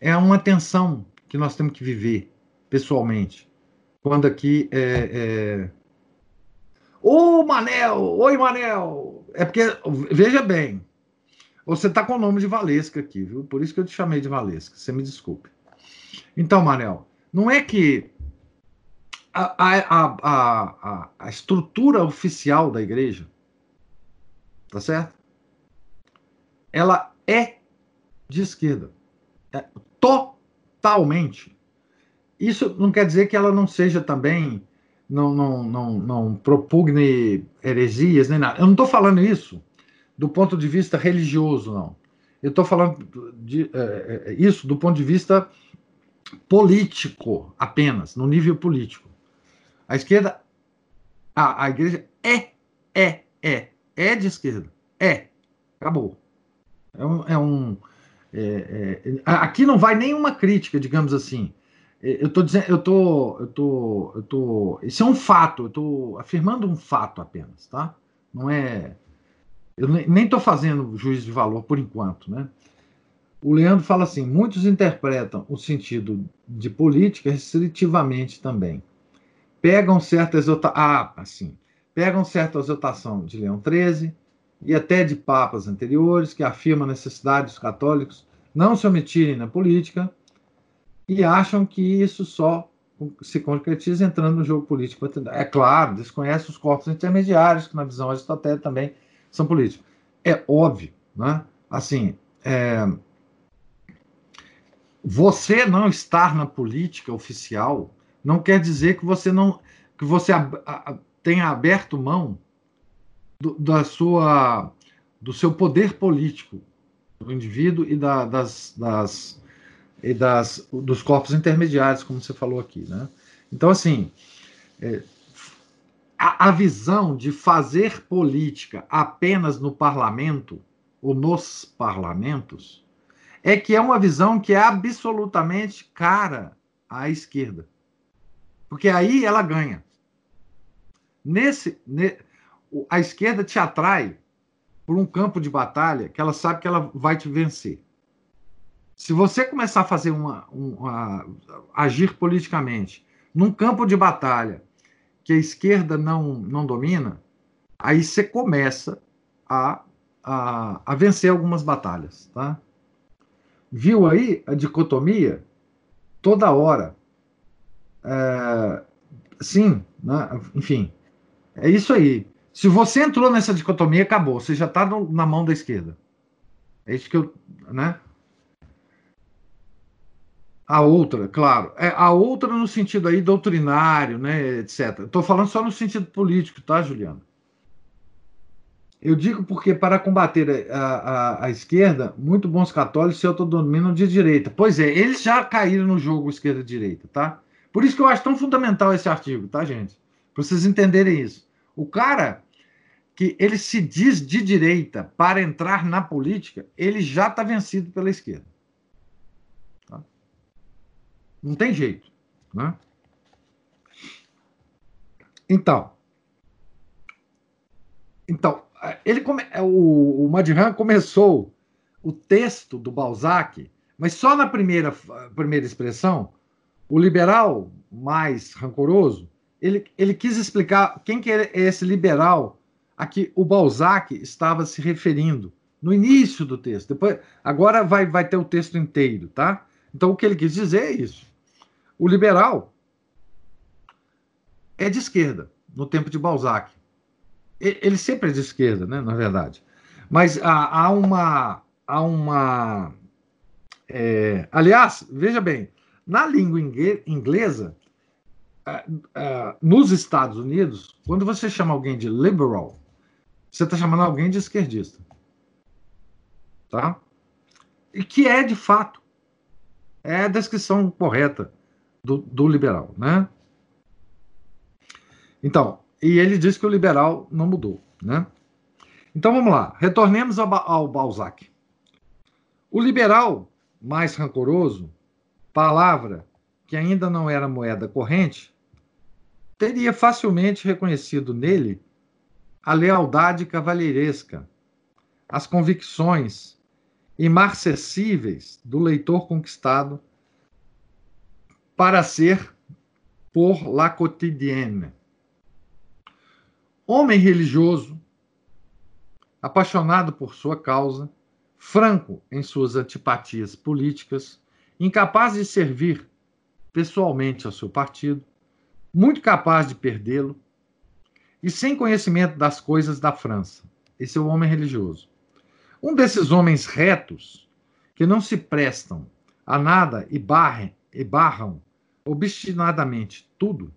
É uma tensão que nós temos que viver pessoalmente. Quando aqui é. é... Ô Manel! Oi, Manel! É porque, veja bem, você está com o nome de Valesca aqui, viu? Por isso que eu te chamei de Valesca, você me desculpe. Então, Manel, não é que a, a, a, a, a estrutura oficial da igreja tá certo? Ela é de esquerda. É, totalmente. Isso não quer dizer que ela não seja também, não, não, não, não propugne heresias nem nada. Eu não estou falando isso do ponto de vista religioso, não. Eu estou falando de, é, é, isso do ponto de vista político apenas, no nível político. A esquerda, a, a igreja é, é, é, é de esquerda. É. Acabou. É um. É um é, é, aqui não vai nenhuma crítica, digamos assim. É, eu estou dizendo, eu tô, eu tô, eu tô. Isso é um fato. Eu estou afirmando um fato apenas, tá? Não é. Eu nem estou fazendo juízo de valor por enquanto, né? O Leandro fala assim: muitos interpretam o sentido de política restritivamente também. Pegam certa exaltação. Ah, assim. Pegam certa exaltação de Leão XIII e até de papas anteriores que afirmam a necessidade dos católicos não se omitirem na política e acham que isso só se concretiza entrando no jogo político. É claro, desconhece os corpos intermediários, que na visão aristotélica também são políticos. É óbvio, né? Assim, é, você não estar na política oficial não quer dizer que você não que você a, a, tenha aberto mão do, da sua do seu poder político do indivíduo e da, das, das e das dos corpos intermediários, como você falou aqui, né? Então assim, é, a, a visão de fazer política apenas no parlamento ou nos parlamentos é que é uma visão que é absolutamente cara à esquerda. Porque aí ela ganha. Nesse, ne, a esquerda te atrai por um campo de batalha que ela sabe que ela vai te vencer. Se você começar a fazer uma, uma agir politicamente num campo de batalha que a esquerda não, não domina, aí você começa a, a, a vencer algumas batalhas, tá? Viu aí a dicotomia? Toda hora. É, sim, né? enfim. É isso aí. Se você entrou nessa dicotomia, acabou. Você já está na mão da esquerda. É isso que eu. Né? A outra, claro. É, a outra no sentido aí doutrinário, né, etc. Estou falando só no sentido político, tá, Juliano? Eu digo porque, para combater a, a, a, esquerda, muito bons católicos se autodominam de direita. Pois é, eles já caíram no jogo esquerda-direita, tá? Por isso que eu acho tão fundamental esse artigo, tá, gente? Para vocês entenderem isso. O cara que ele se diz de direita para entrar na política, ele já está vencido pela esquerda. Tá? Não tem jeito. Né? Então, então ele come, é, o, o começou o texto do Balzac, mas só na primeira, primeira expressão, o liberal mais rancoroso, ele, ele quis explicar quem que é esse liberal a que o Balzac estava se referindo no início do texto. Depois, agora vai, vai ter o texto inteiro, tá? Então o que ele quis dizer é isso. O liberal é de esquerda no tempo de Balzac ele sempre é de esquerda, né, na verdade. Mas há, há uma. Há uma é, aliás, veja bem, na língua inglesa, nos Estados Unidos, quando você chama alguém de liberal, você está chamando alguém de esquerdista. Tá? E que é, de fato, é a descrição correta do, do liberal, né? Então, e ele diz que o liberal não mudou. Né? Então vamos lá, retornemos ao, ao Balzac. O liberal mais rancoroso, palavra que ainda não era moeda corrente, teria facilmente reconhecido nele a lealdade cavalheiresca, as convicções imarcessíveis do leitor conquistado para ser por la quotidienne. Homem religioso, apaixonado por sua causa, franco em suas antipatias políticas, incapaz de servir pessoalmente ao seu partido, muito capaz de perdê-lo e sem conhecimento das coisas da França. Esse é o homem religioso. Um desses homens retos, que não se prestam a nada e, barrem, e barram obstinadamente tudo,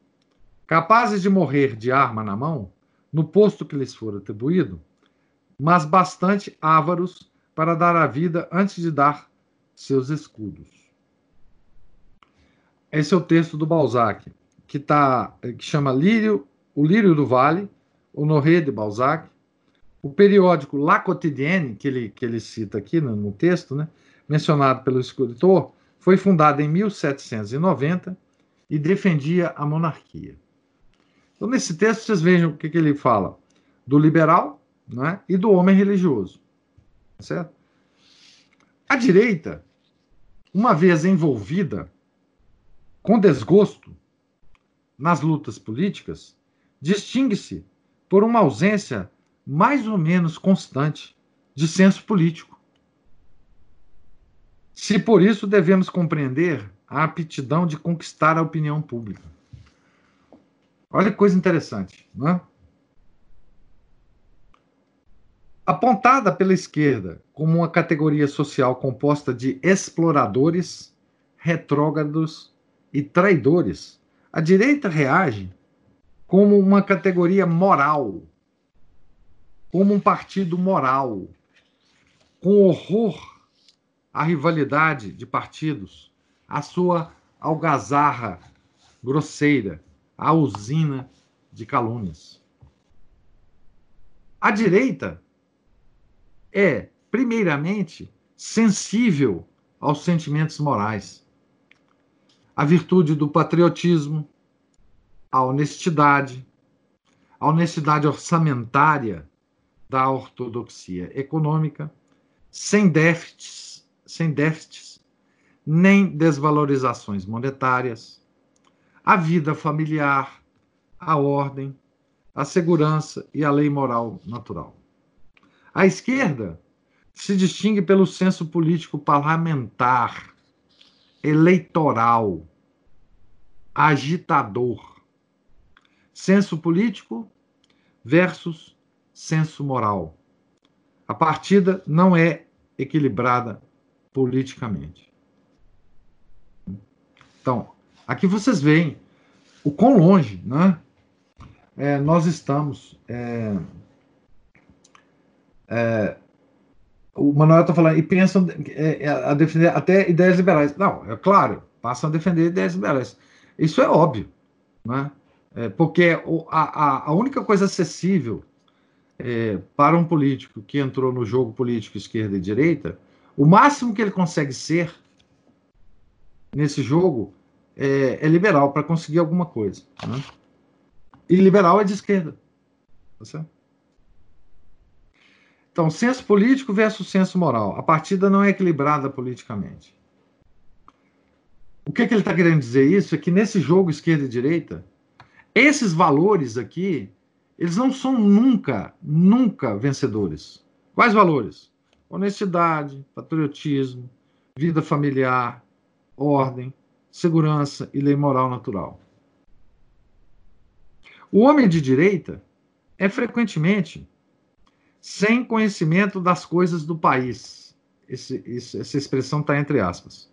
capazes de morrer de arma na mão, no posto que lhes for atribuído, mas bastante ávaros para dar a vida antes de dar seus escudos. Esse é o texto do Balzac, que, tá, que chama Lírio, O Lírio do Vale, Honoré de Balzac, o periódico La Quotidienne, que ele, que ele cita aqui no, no texto, né, mencionado pelo escritor, foi fundado em 1790 e defendia a monarquia. Então, nesse texto, vocês vejam o que, que ele fala do liberal né, e do homem religioso. Certo? A direita, uma vez envolvida com desgosto nas lutas políticas, distingue-se por uma ausência mais ou menos constante de senso político. Se por isso devemos compreender a aptidão de conquistar a opinião pública. Olha que coisa interessante, não é? Apontada pela esquerda como uma categoria social composta de exploradores, retrógrados e traidores, a direita reage como uma categoria moral, como um partido moral, com horror à rivalidade de partidos, à sua algazarra grosseira, à usina de calúnias. A direita é, primeiramente, sensível aos sentimentos morais, à virtude do patriotismo, à honestidade, à honestidade orçamentária da ortodoxia econômica, sem déficits, sem déficits, nem desvalorizações monetárias, a vida familiar, a ordem, a segurança e a lei moral natural. A esquerda se distingue pelo senso político parlamentar, eleitoral, agitador. Senso político versus senso moral. A partida não é equilibrada politicamente. Então, aqui vocês veem o quão longe né, é, nós estamos é, é, o Manuel está falando, e pensam é, é, a defender até ideias liberais. Não, é claro, passam a defender ideias liberais. Isso é óbvio, né? É, porque a, a, única coisa acessível é, para um político que entrou no jogo político esquerda e direita, o máximo que ele consegue ser nesse jogo é, é liberal para conseguir alguma coisa. Né? E liberal é de esquerda. Tá certo? Então, senso político versus senso moral. A partida não é equilibrada politicamente. O que, que ele está querendo dizer isso é que nesse jogo esquerda e direita, esses valores aqui, eles não são nunca, nunca vencedores. Quais valores? Honestidade, patriotismo, vida familiar, ordem, segurança e lei moral natural. O homem de direita é frequentemente sem conhecimento das coisas do país. Esse, esse, essa expressão está entre aspas.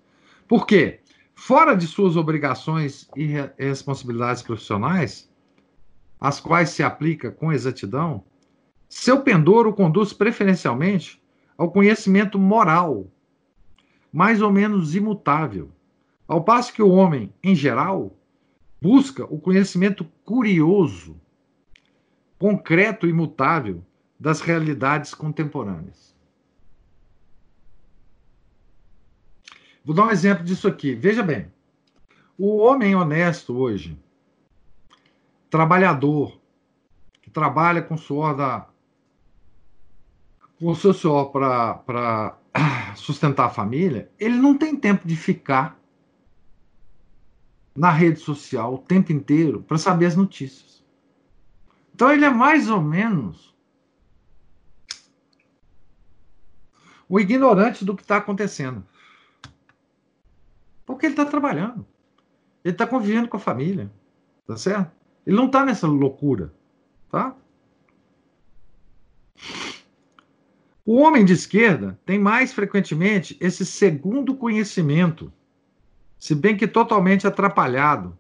Por quê? Fora de suas obrigações e responsabilidades profissionais, as quais se aplica com exatidão, seu pendor o conduz preferencialmente ao conhecimento moral, mais ou menos imutável, ao passo que o homem, em geral, busca o conhecimento curioso, concreto e imutável das realidades contemporâneas. Vou dar um exemplo disso aqui. Veja bem, o homem honesto hoje, trabalhador, que trabalha com suor da com o seu suor para [COUGHS] sustentar a família, ele não tem tempo de ficar na rede social o tempo inteiro para saber as notícias. Então ele é mais ou menos o ignorante do que está acontecendo. Porque ele está trabalhando. Ele está convivendo com a família. Tá certo? Ele não está nessa loucura. Tá? O homem de esquerda tem mais frequentemente esse segundo conhecimento, se bem que totalmente atrapalhado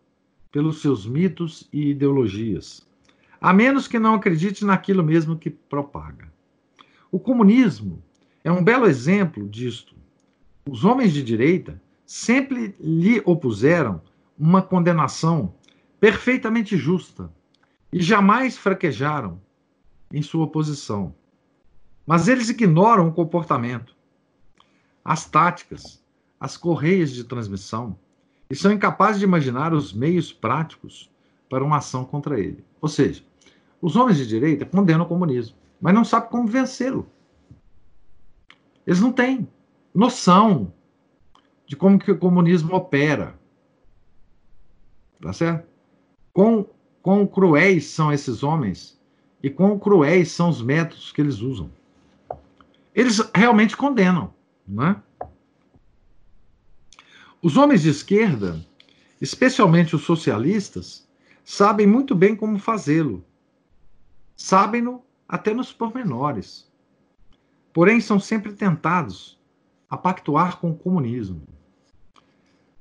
pelos seus mitos e ideologias, a menos que não acredite naquilo mesmo que propaga. O comunismo é um belo exemplo disto. Os homens de direita sempre lhe opuseram uma condenação perfeitamente justa e jamais fraquejaram em sua posição. Mas eles ignoram o comportamento, as táticas, as correias de transmissão e são incapazes de imaginar os meios práticos para uma ação contra ele. Ou seja, os homens de direita condenam o comunismo, mas não sabem como vencê-lo. Eles não têm noção de como que o comunismo opera. Tá certo? Quão, quão cruéis são esses homens e quão cruéis são os métodos que eles usam. Eles realmente condenam, né? Os homens de esquerda, especialmente os socialistas, sabem muito bem como fazê-lo. Sabem-no até nos pormenores. Porém, são sempre tentados a pactuar com o comunismo,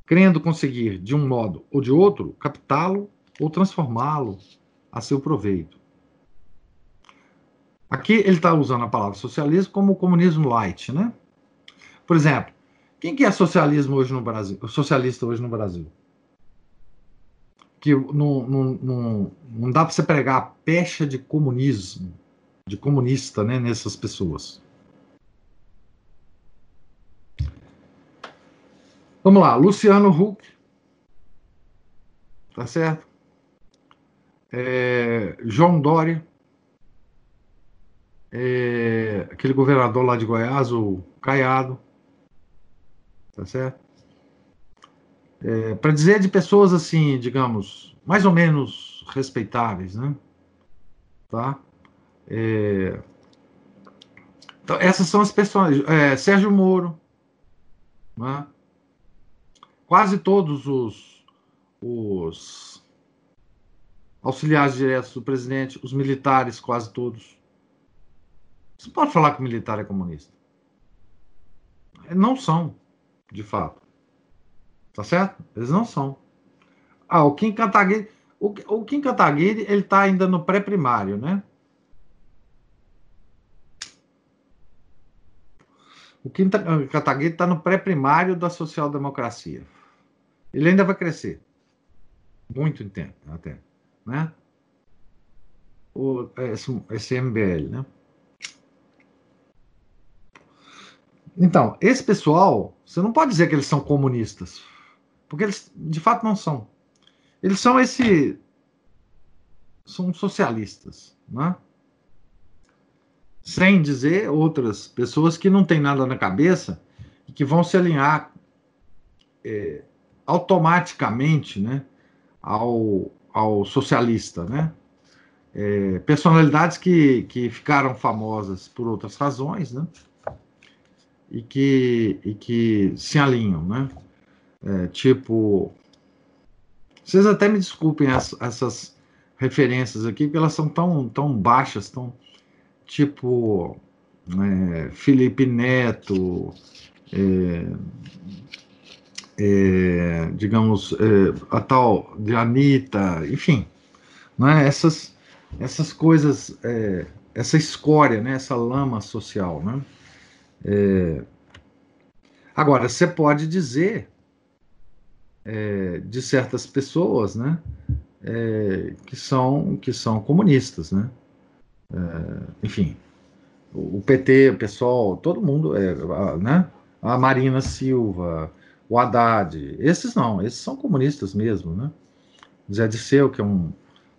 crendo conseguir, de um modo ou de outro, captá-lo ou transformá-lo a seu proveito. Aqui ele está usando a palavra socialismo como comunismo light, né? Por exemplo, quem que é socialismo hoje no Brasil? Socialista hoje no Brasil? Que não, não, não, não dá para você pregar a pecha de comunismo, de comunista, né, nessas pessoas. Vamos lá, Luciano Huck. Tá certo? É, João Dória é, aquele governador lá de Goiás, o Caiado, tá certo? É, para dizer de pessoas assim, digamos, mais ou menos respeitáveis, né? Tá? É, então, essas são as pessoas. É, Sérgio Moro, né? Quase todos os, os auxiliares diretos do presidente, os militares, quase todos. Você pode falar que o militar é comunista. Não são, de fato. Tá certo? Eles não são. Ah, o Kim Kataguiri. O, o Kim Kataguiri, ele está ainda no pré-primário, né? O Kim Kataguiri está no pré-primário da social-democracia. Ele ainda vai crescer. Muito tempo, até. Né? O, esse, esse MBL, né? Então, esse pessoal, você não pode dizer que eles são comunistas, porque eles de fato não são. Eles são esse. são socialistas, né? Sem dizer outras pessoas que não têm nada na cabeça e que vão se alinhar é, automaticamente né, ao, ao socialista, né? É, personalidades que, que ficaram famosas por outras razões, né? e que, e que se alinham, né? É, tipo, vocês até me desculpem as, essas referências aqui, porque elas são tão, tão baixas, tão tipo é, Felipe Neto, é, é, digamos, é, a tal de Anitta, enfim, né, essas, essas coisas, é, essa escória, né, essa lama social, né? É... Agora, você pode dizer é, de certas pessoas, né, é, que são que são comunistas, né? Enfim, o, PT, o pessoal, todo mundo, né? A Marina Silva, o Haddad, esses não, esses são comunistas mesmo, né? Zé Disseu, que é um,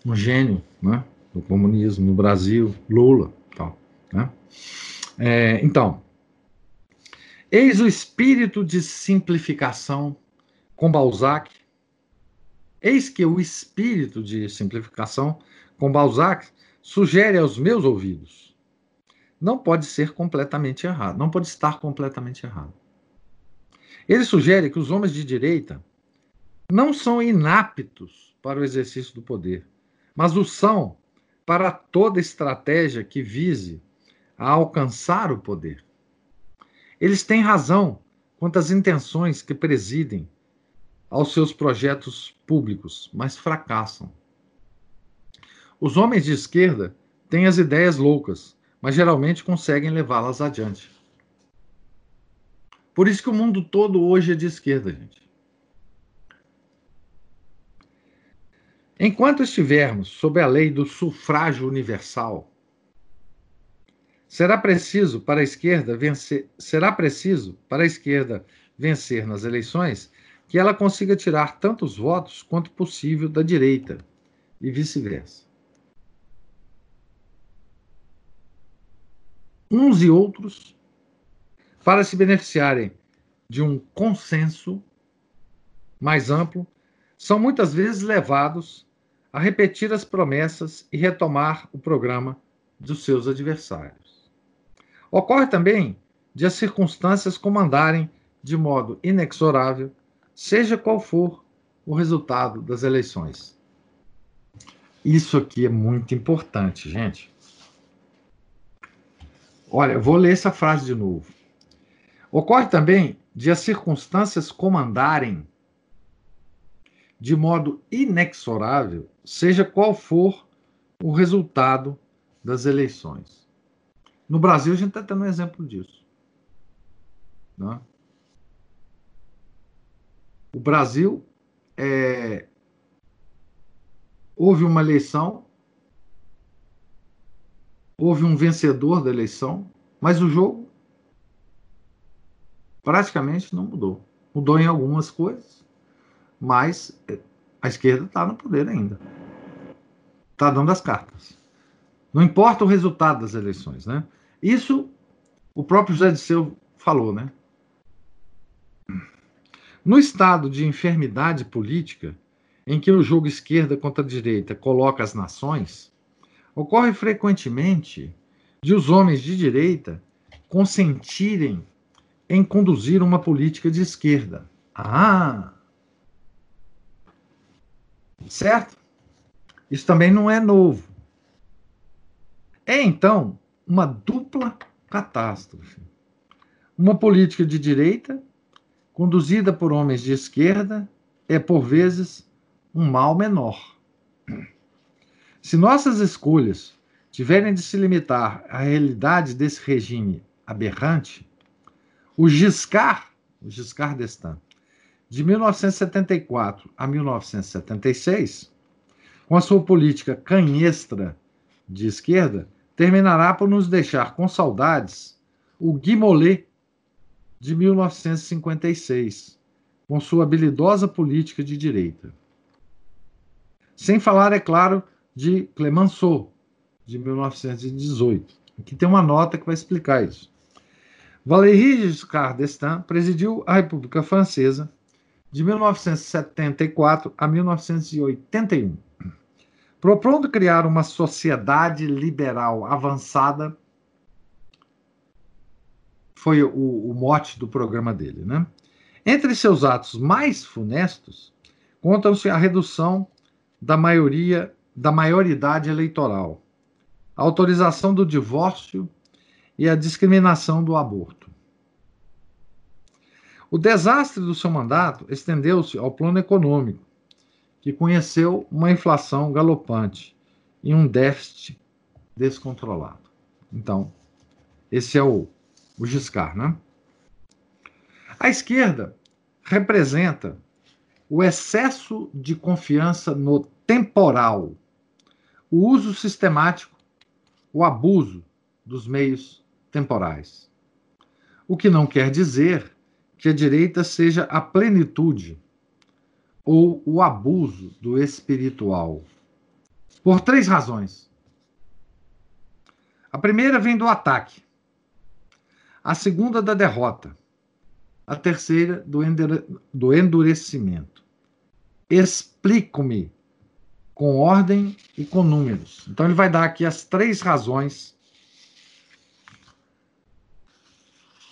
um gênio, né? Do comunismo no Brasil, Lula, tal, né? É, então, Eis o espírito de simplificação com Balzac. Eis que o espírito de simplificação com Balzac sugere aos meus ouvidos. Não pode ser completamente errado, não pode estar completamente errado. Ele sugere que os homens de direita não são inaptos para o exercício do poder, mas o são para toda estratégia que vise a alcançar o poder. Eles têm razão quanto às intenções que presidem aos seus projetos públicos, mas fracassam. Os homens de esquerda têm as ideias loucas, mas geralmente conseguem levá-las adiante. Por isso que o mundo todo hoje é de esquerda, gente. Enquanto estivermos sob a lei do sufrágio universal, será preciso para a esquerda vencer, será preciso para a esquerda vencer nas eleições que ela consiga tirar tantos votos quanto possível da direita e vice-versa. Uns e outros para se beneficiarem de um consenso mais amplo são muitas vezes levados a repetir as promessas e retomar o programa dos seus adversários. Ocorre também de as circunstâncias comandarem de modo inexorável, seja qual for o resultado das eleições. Isso aqui é muito importante, gente. Olha, vou ler essa frase de novo. Ocorre também de as circunstâncias comandarem de modo inexorável, seja qual for o resultado das eleições. No Brasil, a gente está tendo um exemplo disso. Né? O Brasil é, houve uma eleição, houve um vencedor da eleição, mas o jogo praticamente não mudou. Mudou em algumas coisas, mas a esquerda está no poder ainda. Está dando as cartas. Não importa o resultado das eleições, né? Isso o próprio José Disseu falou, né? No estado de enfermidade política, em que o jogo esquerda contra direita coloca as nações, ocorre frequentemente de os homens de direita consentirem em conduzir uma política de esquerda. Ah, Certo? Isso também não é novo. É então uma dupla catástrofe. Uma política de direita, conduzida por homens de esquerda, é por vezes um mal menor. Se nossas escolhas tiverem de se limitar à realidade desse regime aberrante, o Giscard, o Giscard d'Estaing, de 1974 a 1976, com a sua política canhestra de esquerda, terminará por nos deixar com saudades o Guy Mollet de 1956, com sua habilidosa política de direita. Sem falar, é claro, de Clemenceau, de 1918. Aqui tem uma nota que vai explicar isso. Valéry Giscard d'Estaing presidiu a República Francesa de 1974 a 1981. Propondo criar uma sociedade liberal avançada, foi o, o mote do programa dele. Né? Entre seus atos mais funestos, contam-se a redução da maioria da maioridade eleitoral, a autorização do divórcio e a discriminação do aborto. O desastre do seu mandato estendeu-se ao plano econômico, que conheceu uma inflação galopante e um déficit descontrolado. Então, esse é o, o Giscard, né? A esquerda representa o excesso de confiança no temporal, o uso sistemático, o abuso dos meios temporais. O que não quer dizer que a direita seja a plenitude ou o abuso do espiritual. Por três razões. A primeira vem do ataque, a segunda da derrota, a terceira do, endurecimento. Explico-me com ordem e com números. Então, ele vai dar aqui as três razões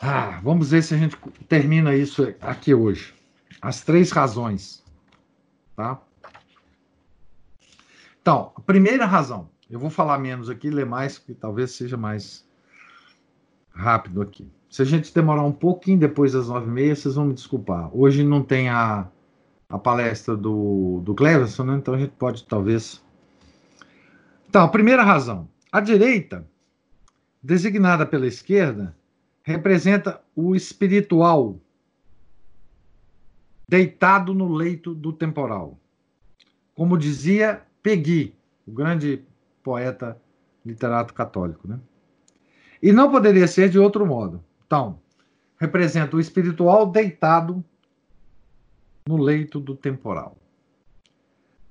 Ah, vamos ver se a gente termina isso aqui hoje. As três razões. Tá? Então, a primeira razão, eu vou falar menos aqui, ler mais, que talvez seja mais rápido aqui. Se a gente demorar um pouquinho depois das nove e meia, vocês vão me desculpar. Hoje não tem a, a palestra do, do Cleverson, né? então a gente pode talvez. Então, a primeira razão. A direita, designada pela esquerda, representa o espiritual deitado no leito do temporal. Como dizia Peggy, o grande poeta literato católico. Né? E não poderia ser de outro modo. Então, representa o espiritual deitado no leito do temporal.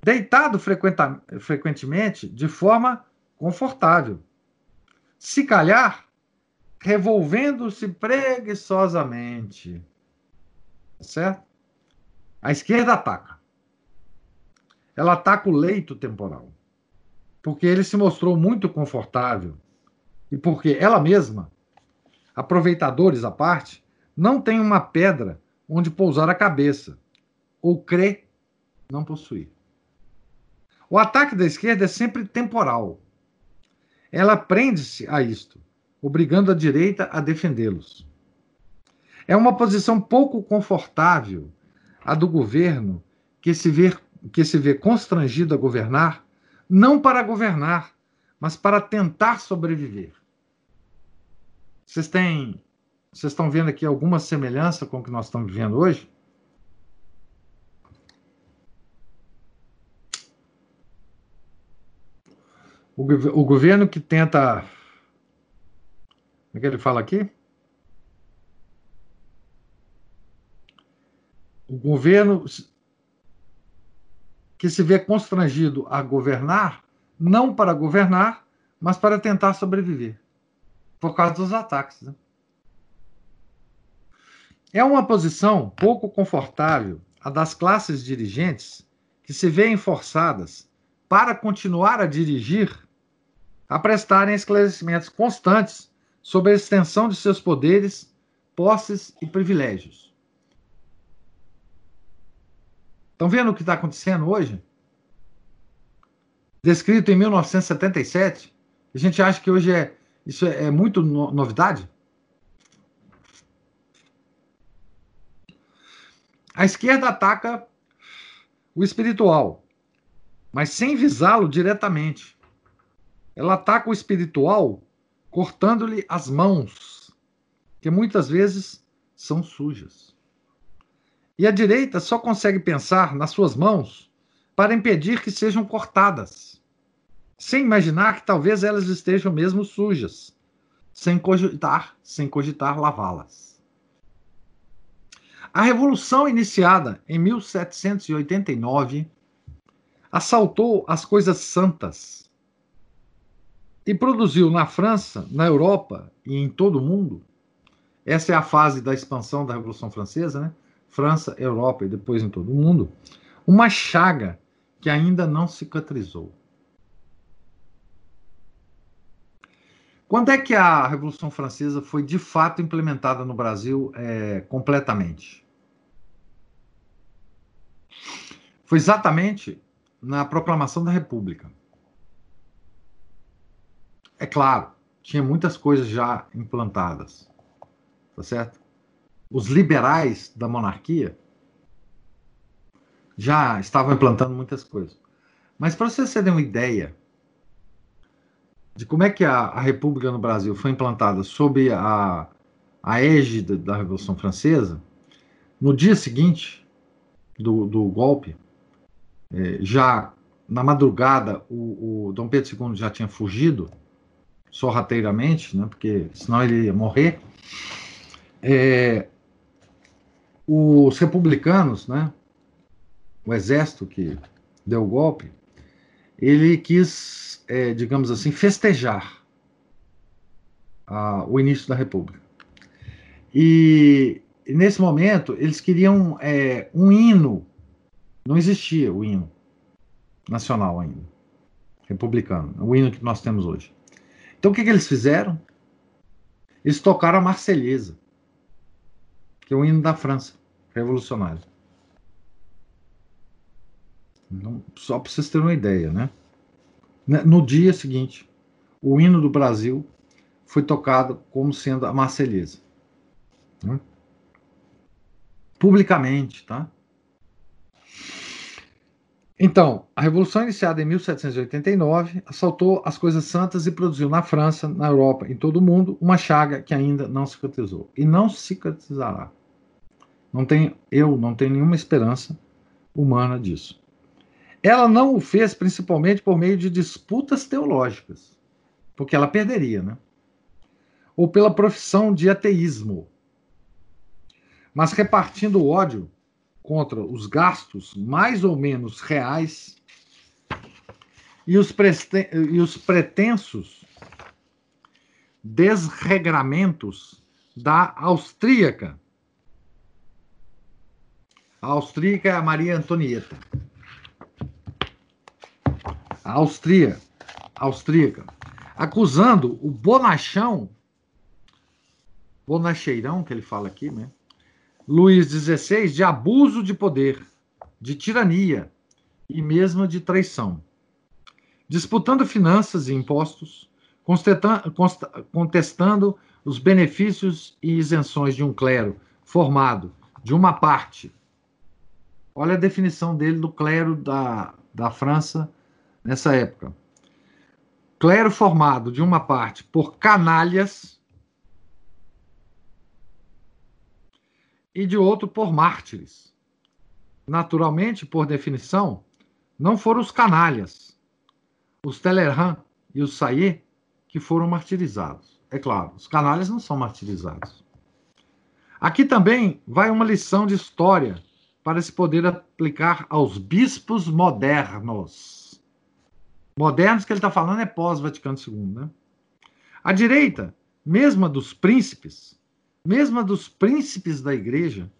Deitado frequentemente de forma confortável. Se calhar, revolvendo-se preguiçosamente. Certo? A esquerda ataca. Ela ataca o leito temporal. Porque ele se mostrou muito confortável e porque ela mesma, aproveitadores à parte, não tem uma pedra onde pousar a cabeça, ou crê não possuir. O ataque da esquerda é sempre temporal. Ela prende-se a isto, obrigando a direita a defendê-los. É uma posição pouco confortável a do governo que se vê, que se vê constrangido a governar, não para governar, mas para tentar sobreviver. Vocês têm. Vocês estão vendo aqui alguma semelhança com o que nós estamos vivendo hoje? O, o governo que tenta. Como é que ele fala aqui? O governo que se vê constrangido a governar, não para governar, mas para tentar sobreviver por causa dos ataques. Né? É uma posição pouco confortável a das classes dirigentes que se veem forçadas, para continuar a dirigir, a prestarem esclarecimentos constantes sobre a extensão de seus poderes, posses e privilégios. Estão vendo o que está acontecendo hoje? Descrito em 1977, a gente acha que hoje é isso é, é muito no, novidade? A esquerda ataca o espiritual, mas sem visá-lo diretamente. Ela ataca o espiritual cortando-lhe as mãos, que muitas vezes são sujas. E a direita só consegue pensar nas suas mãos para impedir que sejam cortadas sem imaginar que talvez elas estejam mesmo sujas, sem cogitar, sem cogitar lavá-las. A revolução iniciada em 1789 assaltou as coisas santas e produziu na França, na Europa e em todo o mundo. Essa é a fase da expansão da Revolução Francesa, né? França, Europa e depois em todo o mundo. Uma chaga que ainda não cicatrizou. Quando é que a Revolução Francesa foi de fato implementada no Brasil é, completamente? Foi exatamente na proclamação da República. É claro, tinha muitas coisas já implantadas, tá certo? Os liberais da monarquia já estavam implantando muitas coisas. Mas para vocês terem uma ideia, de como é que a, a República no Brasil foi implantada sob a, a égide da Revolução Francesa, no dia seguinte do, do golpe, é, já na madrugada, o, o, Dom Pedro II já tinha fugido sorrateiramente, né, porque senão ele ia morrer. É, os republicanos, né, o exército que deu o golpe, ele quis, é, digamos assim, festejar a, o início da República. E, e nesse momento eles queriam é, um hino, não existia o hino nacional ainda, republicano, o hino que nós temos hoje. Então o que, que eles fizeram? Eles tocaram a Marselhesa, que é o hino da França, revolucionário. Não, só para vocês terem uma ideia, né? No dia seguinte, o hino do Brasil foi tocado como sendo a Marselhesa. Né? Publicamente, tá? Então, a Revolução iniciada em 1789 assaltou as coisas santas e produziu na França, na Europa, em todo o mundo, uma chaga que ainda não cicatrizou e não cicatrizará. Não tem, eu não tenho nenhuma esperança humana disso. Ela não o fez principalmente por meio de disputas teológicas, porque ela perderia, né? Ou pela profissão de ateísmo, mas repartindo o ódio contra os gastos mais ou menos reais e os, e os pretensos desregramentos da austríaca. A austríaca é a Maria Antonieta. A austria, austríaca, acusando o bonachão, bonacheirão que ele fala aqui, né? Luís XVI de abuso de poder, de tirania e mesmo de traição. Disputando finanças e impostos, contestando os benefícios e isenções de um clero formado de uma parte. Olha a definição dele do clero da, da França nessa época. Clero formado de uma parte por canalhas e de outro por mártires. Naturalmente, por definição, não foram os canalhas, os Talleyrand e os Sayer que foram martirizados. É claro, os canalhas não são martirizados. Aqui também vai uma lição de história para se poder aplicar aos bispos modernos. Modernos que ele está falando é pós-Vaticano II. Né? A direita, mesmo a dos príncipes, mesmo dos príncipes da igreja,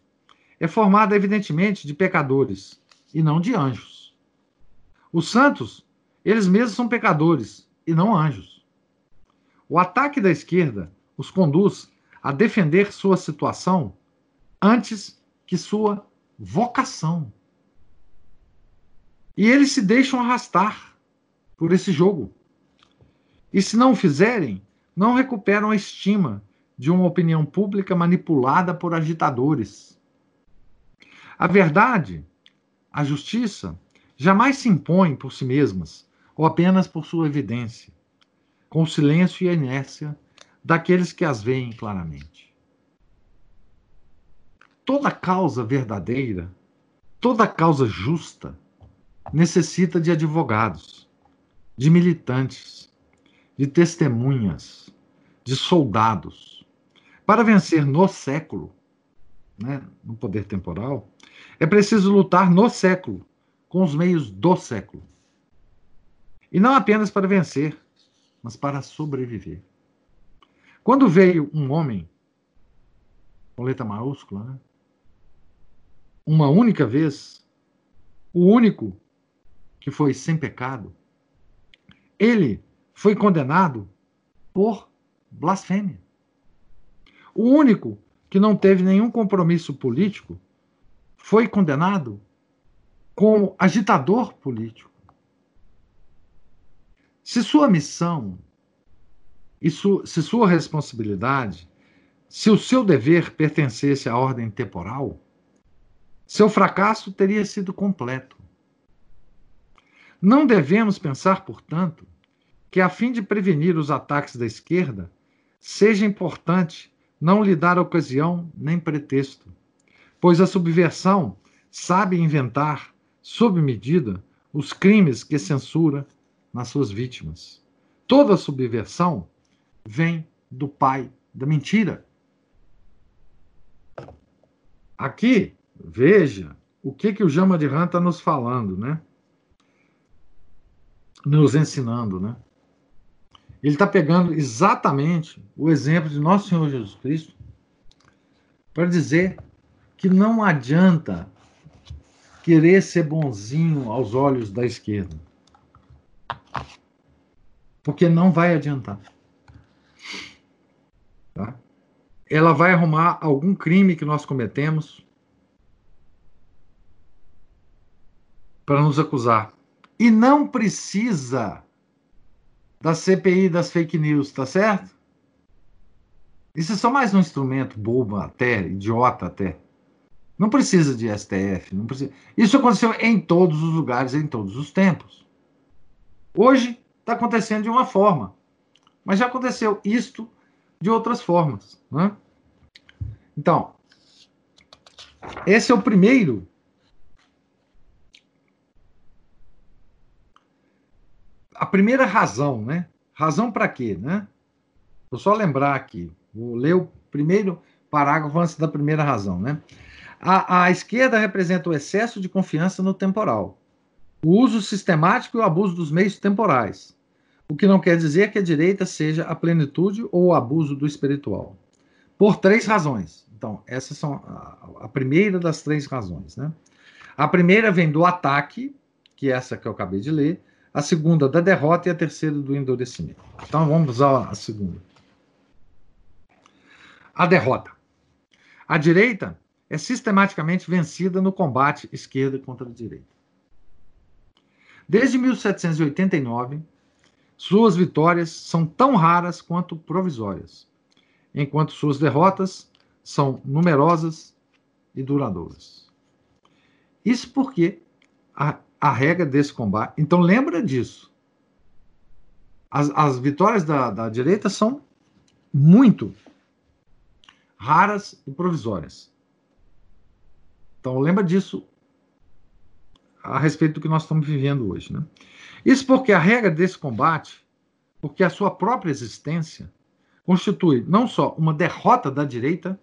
é formada, evidentemente, de pecadores e não de anjos. Os santos, eles mesmos são pecadores e não anjos. O ataque da esquerda os conduz a defender sua situação antes que sua vocação. E eles se deixam arrastar por esse jogo. E se não o fizerem, não recuperam a estima de uma opinião pública manipulada por agitadores. A verdade, a justiça, jamais se impõe por si mesmas ou apenas por sua evidência, com o silêncio e a inércia daqueles que as veem claramente. Toda causa verdadeira, toda causa justa, necessita de advogados, de militantes, de testemunhas, de soldados para vencer no século, né, no poder temporal, é preciso lutar no século, com os meios do século. E não apenas para vencer, mas para sobreviver. Quando veio um homem, com letra maiúscula, né, uma única vez, o único que foi sem pecado, ele foi condenado por blasfêmia. O único que não teve nenhum compromisso político foi condenado como agitador político. Se sua missão su se sua responsabilidade, se o seu dever pertencesse à ordem temporal, seu fracasso teria sido completo. Não devemos pensar, portanto, que a fim de prevenir os ataques da esquerda, seja importante não lhe dar ocasião nem pretexto, pois a subversão sabe inventar, sob medida, os crimes que censura nas suas vítimas. Toda subversão vem do pai da mentira. Aqui, veja o que, que o Jama de Han está nos falando, né? Nos ensinando, né? Ele está pegando exatamente o exemplo de Nosso Senhor Jesus Cristo para dizer que não adianta querer ser bonzinho aos olhos da esquerda. Porque não vai adiantar. Tá? Ela vai arrumar algum crime que nós cometemos para nos acusar. E não precisa da CPI das fake news, tá certo? Isso é só mais um instrumento bobo até, idiota até. Não precisa de STF, não precisa. Isso aconteceu em todos os lugares, em todos os tempos. Hoje está acontecendo de uma forma, mas já aconteceu isto de outras formas. Né? Então, esse é o primeiro. A primeira razão, né? Razão para quê, né? Vou só lembrar aqui. Vou ler o primeiro parágrafo antes da primeira razão, né? A, a esquerda representa o excesso de confiança no temporal, o uso sistemático e o abuso dos meios temporais, o que não quer dizer que a direita seja a plenitude ou o abuso do espiritual. Por três razões. Então, essas são a, a primeira das três razões. Né? A primeira vem do ataque, que é essa que eu acabei de ler, a segunda da derrota e a terceira do endurecimento. Então, vamos a segunda. A derrota. A direita é sistematicamente vencida no combate esquerda contra direita. Desde 1789, suas vitórias são tão raras quanto provisórias, enquanto suas derrotas são numerosas e duradouras. Isso porque a, a regra desse combate. Então, lembra disso. As, as vitórias da, da direita são muito raras e provisórias. Então, lembra disso a respeito do que nós estamos vivendo hoje. Né? Isso porque a regra desse combate, porque a sua própria existência, constitui não só uma derrota da direita,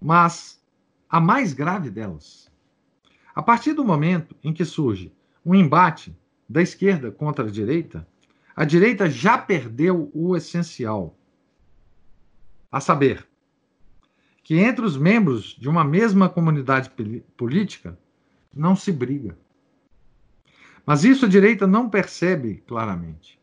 mas a mais grave delas. A partir do momento em que surge um embate da esquerda contra a direita, a direita já perdeu o essencial, a saber, que entre os membros de uma mesma comunidade política não se briga. Mas isso a direita não percebe claramente.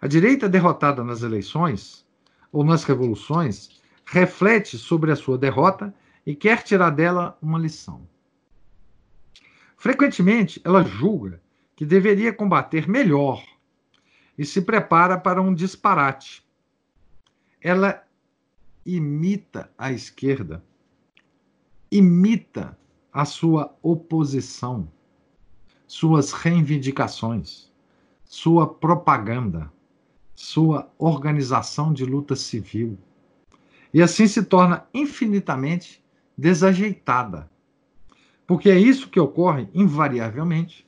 A direita derrotada nas eleições ou nas revoluções reflete sobre a sua derrota e quer tirar dela uma lição. Frequentemente, ela julga que deveria combater melhor e se prepara para um disparate. Ela imita a esquerda, imita a sua oposição, suas reivindicações, sua propaganda, sua organização de luta civil e assim se torna infinitamente desajeitada. Porque é isso que ocorre, invariavelmente,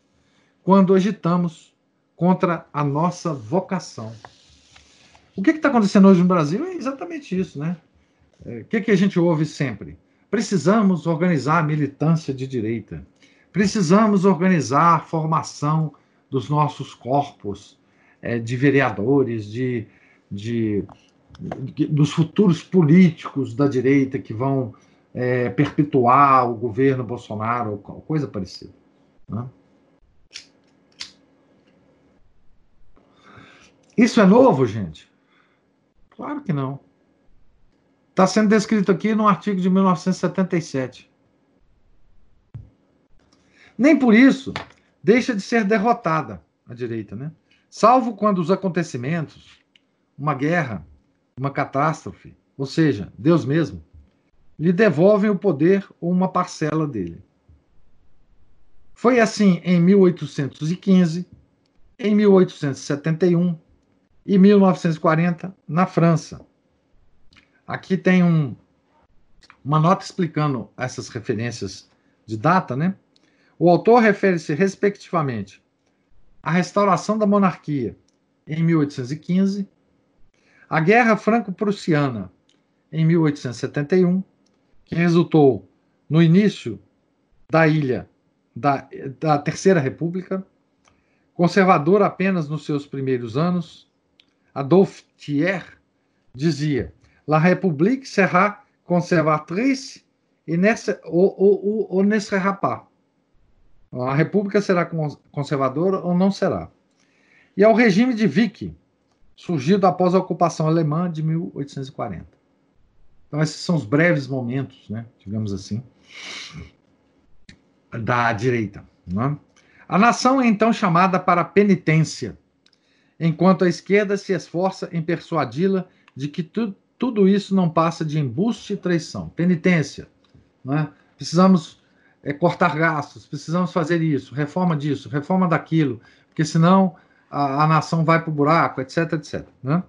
quando agitamos contra a nossa vocação. O que está acontecendo hoje no Brasil é exatamente isso, né? É, o que, que a gente ouve sempre? Precisamos organizar a militância de direita. Precisamos organizar a formação dos nossos corpos é, de vereadores, de, de dos futuros políticos da direita que vão é, perpetuar o governo Bolsonaro, ou coisa parecida. Né? Isso é novo, gente? Claro que não. Está sendo descrito aqui no artigo de 1977. Nem por isso deixa de ser derrotada a direita, né? Salvo quando os acontecimentos, uma guerra, uma catástrofe, ou seja, Deus mesmo, lhe devolvem o poder ou uma parcela dele. Foi assim em 1815, em 1871 e 1940 na França. Aqui tem um, uma nota explicando essas referências de data, né? O autor refere-se respectivamente à restauração da monarquia em 1815 a Guerra Franco-Prussiana, em 1871, que resultou no início da ilha da, da Terceira República, conservador apenas nos seus primeiros anos, Adolphe Thiers dizia: La République sera conservatrice e ou, ou, ne sera pas. A República será conservadora ou não será. E ao regime de Vichy, surgido após a ocupação alemã de 1840. Então, esses são os breves momentos, né, digamos assim, da direita. Né? A nação é então chamada para penitência, enquanto a esquerda se esforça em persuadi-la de que tu, tudo isso não passa de embuste e traição. Penitência. Né? Precisamos é, cortar gastos, precisamos fazer isso, reforma disso, reforma daquilo, porque senão a, a nação vai para o buraco, etc, etc. Né?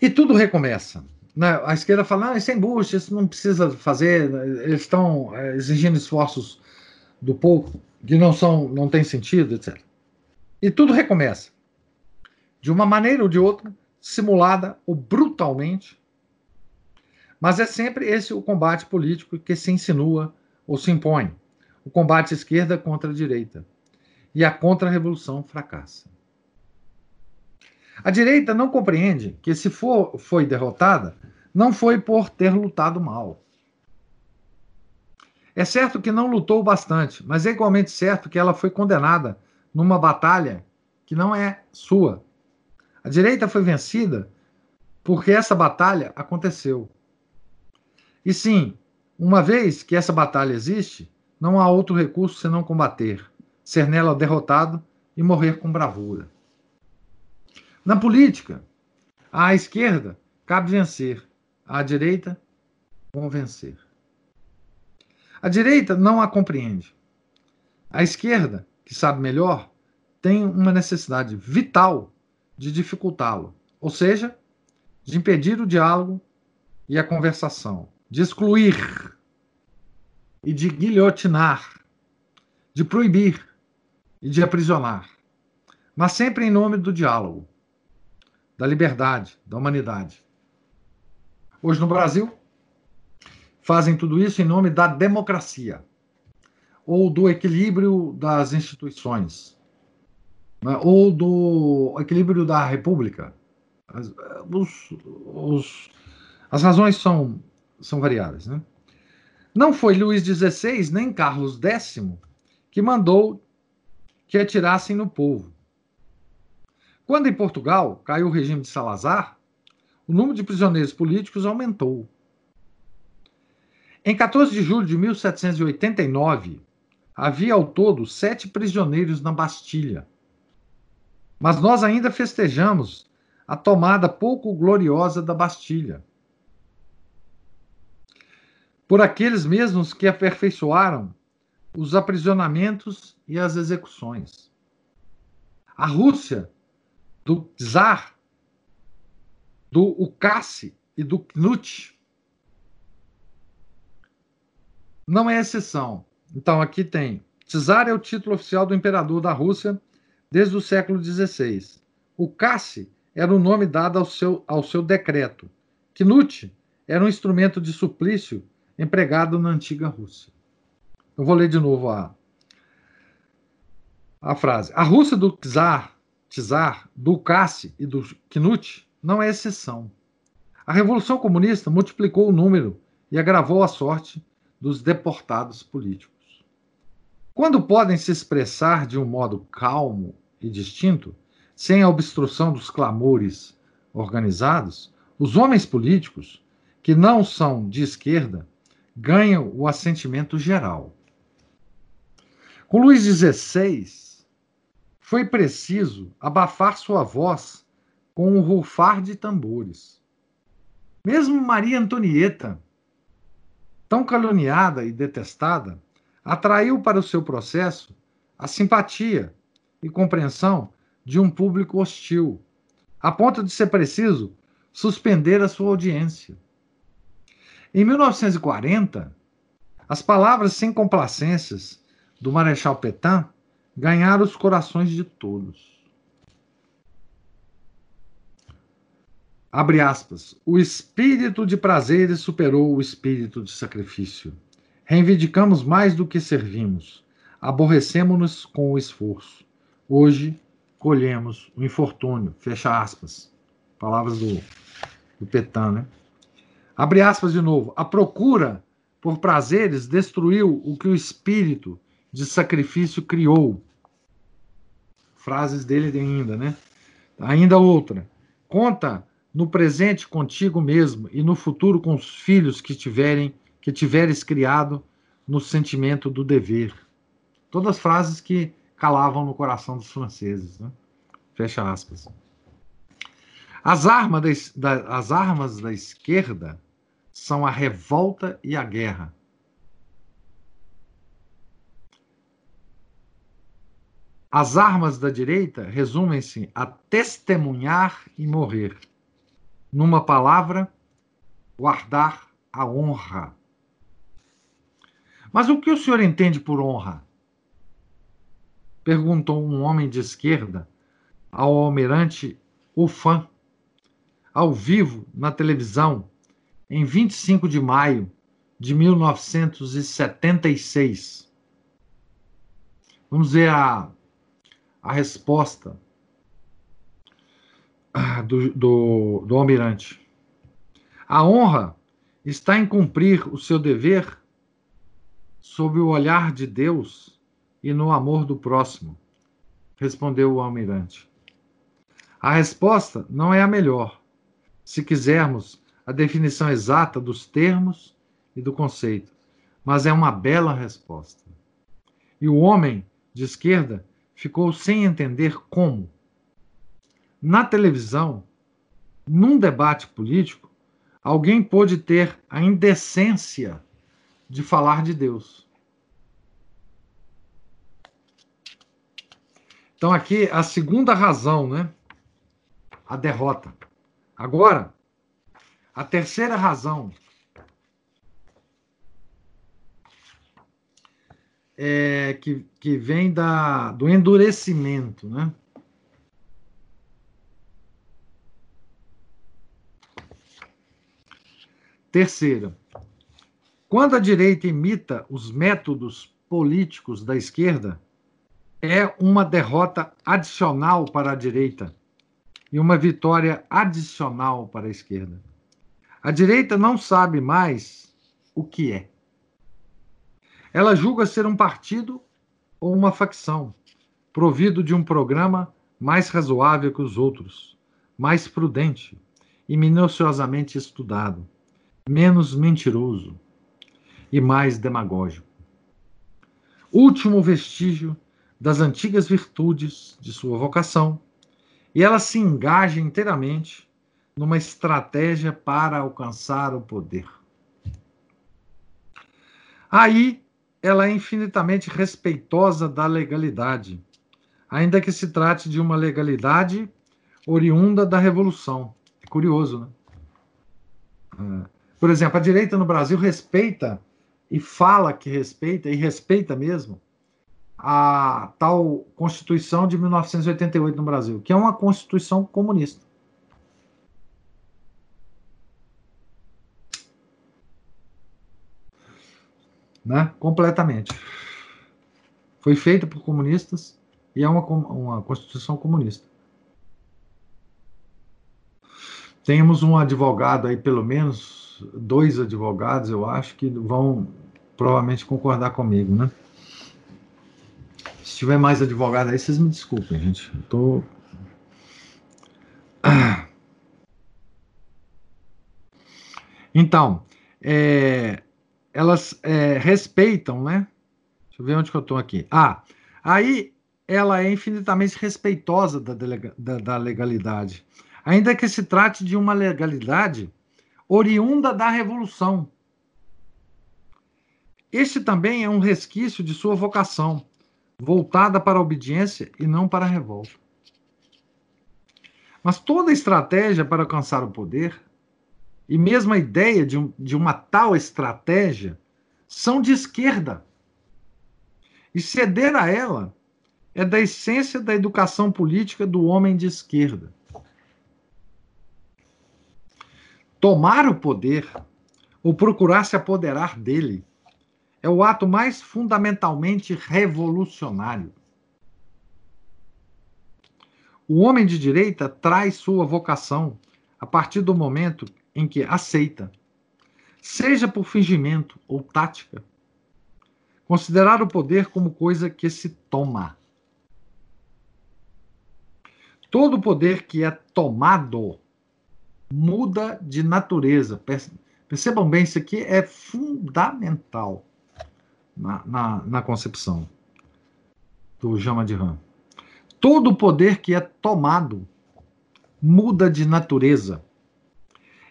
E tudo recomeça. Né? A esquerda fala, não, isso é embuste, isso não precisa fazer, eles estão é, exigindo esforços do povo que não são, não tem sentido, etc. E tudo recomeça. De uma maneira ou de outra, simulada ou brutalmente. Mas é sempre esse o combate político que se insinua ou se impõe. O combate esquerda contra a direita. E a contra-revolução fracassa. A direita não compreende que, se for, foi derrotada, não foi por ter lutado mal. É certo que não lutou bastante, mas é igualmente certo que ela foi condenada numa batalha que não é sua. A direita foi vencida porque essa batalha aconteceu. E sim, uma vez que essa batalha existe, não há outro recurso senão combater, ser nela derrotado e morrer com bravura. Na política, à esquerda cabe vencer, à direita, convencer. A direita não a compreende. A esquerda, que sabe melhor, tem uma necessidade vital de dificultá-lo, ou seja, de impedir o diálogo e a conversação, de excluir e de guilhotinar, de proibir e de aprisionar, mas sempre em nome do diálogo da liberdade, da humanidade. Hoje no Brasil, fazem tudo isso em nome da democracia ou do equilíbrio das instituições, né? ou do equilíbrio da república. As, os, os, as razões são, são variadas. Né? Não foi Luís XVI nem Carlos X que mandou que atirassem no povo. Quando em Portugal caiu o regime de Salazar, o número de prisioneiros políticos aumentou. Em 14 de julho de 1789, havia ao todo sete prisioneiros na Bastilha. Mas nós ainda festejamos a tomada pouco gloriosa da Bastilha. Por aqueles mesmos que aperfeiçoaram os aprisionamentos e as execuções. A Rússia do Czar, do Ukassi e do Knut. Não é exceção. Então, aqui tem: Czar é o título oficial do imperador da Rússia desde o século XVI. O Cassi era o nome dado ao seu, ao seu decreto. Knut era um instrumento de suplício empregado na antiga Rússia. Eu vou ler de novo a, a frase. A Rússia do czar Tsar, do Cassi e do Knut não é exceção. A Revolução Comunista multiplicou o número e agravou a sorte dos deportados políticos. Quando podem se expressar de um modo calmo e distinto, sem a obstrução dos clamores organizados, os homens políticos, que não são de esquerda, ganham o assentimento geral. Com Luís XVI, foi preciso abafar sua voz com o rufar de tambores. Mesmo Maria Antonieta, tão caluniada e detestada, atraiu para o seu processo a simpatia e compreensão de um público hostil, a ponto de ser preciso suspender a sua audiência. Em 1940, as palavras sem complacências do Marechal Petain ganhar os corações de todos. Abre aspas. O espírito de prazeres superou o espírito de sacrifício. Reivindicamos mais do que servimos. Aborrecemos-nos com o esforço. Hoje colhemos o infortúnio. Fecha aspas. Palavras do, do Petan, né? Abre aspas de novo. A procura por prazeres destruiu o que o espírito de sacrifício criou. Frases dele ainda, né? Ainda outra. Conta no presente contigo mesmo e no futuro com os filhos que tiverem que tiveres criado no sentimento do dever. Todas frases que calavam no coração dos franceses, né? Fecha aspas. As armas da, as armas da esquerda são a revolta e a guerra. As armas da direita resumem-se a testemunhar e morrer. Numa palavra, guardar a honra. Mas o que o senhor entende por honra? Perguntou um homem de esquerda ao almirante Ufan ao vivo na televisão em 25 de maio de 1976. Vamos ver a, a resposta ah, do, do, do almirante. A honra está em cumprir o seu dever sob o olhar de Deus e no amor do próximo, respondeu o almirante. A resposta não é a melhor, se quisermos, a definição exata dos termos e do conceito, mas é uma bela resposta. E o homem de esquerda ficou sem entender como. Na televisão, num debate político, alguém pôde ter a indecência de falar de Deus. Então, aqui a segunda razão, né? A derrota. Agora, a terceira razão é que, que vem da, do endurecimento, né? Terceira, quando a direita imita os métodos políticos da esquerda, é uma derrota adicional para a direita e uma vitória adicional para a esquerda. A direita não sabe mais o que é. Ela julga ser um partido ou uma facção, provido de um programa mais razoável que os outros, mais prudente e minuciosamente estudado, menos mentiroso e mais demagógico. Último vestígio das antigas virtudes de sua vocação, e ela se engaja inteiramente numa estratégia para alcançar o poder. Aí ela é infinitamente respeitosa da legalidade, ainda que se trate de uma legalidade oriunda da revolução. É curioso, né? É. Por exemplo, a direita no Brasil respeita e fala que respeita, e respeita mesmo, a tal Constituição de 1988 no Brasil, que é uma Constituição comunista. Né? Completamente. Foi feita por comunistas e é uma, uma Constituição comunista. Temos um advogado aí, pelo menos dois advogados, eu acho, que vão provavelmente concordar comigo, né? Se tiver mais advogado aí, vocês me desculpem, gente. Eu tô. [COUGHS] Então, é, elas é, respeitam, né? Deixa eu ver onde que eu estou aqui. Ah, aí ela é infinitamente respeitosa da, da, da legalidade, ainda que se trate de uma legalidade oriunda da revolução. Este também é um resquício de sua vocação voltada para a obediência e não para a revolta. Mas toda estratégia para alcançar o poder, e mesmo a ideia de, um, de uma tal estratégia, são de esquerda. E ceder a ela é da essência da educação política do homem de esquerda. Tomar o poder, ou procurar se apoderar dele, é o ato mais fundamentalmente revolucionário. O homem de direita traz sua vocação a partir do momento em que aceita, seja por fingimento ou tática, considerar o poder como coisa que se toma. Todo poder que é tomado muda de natureza. Percebam bem, isso aqui é fundamental na, na, na concepção do Jama de Han. Todo poder que é tomado muda de natureza.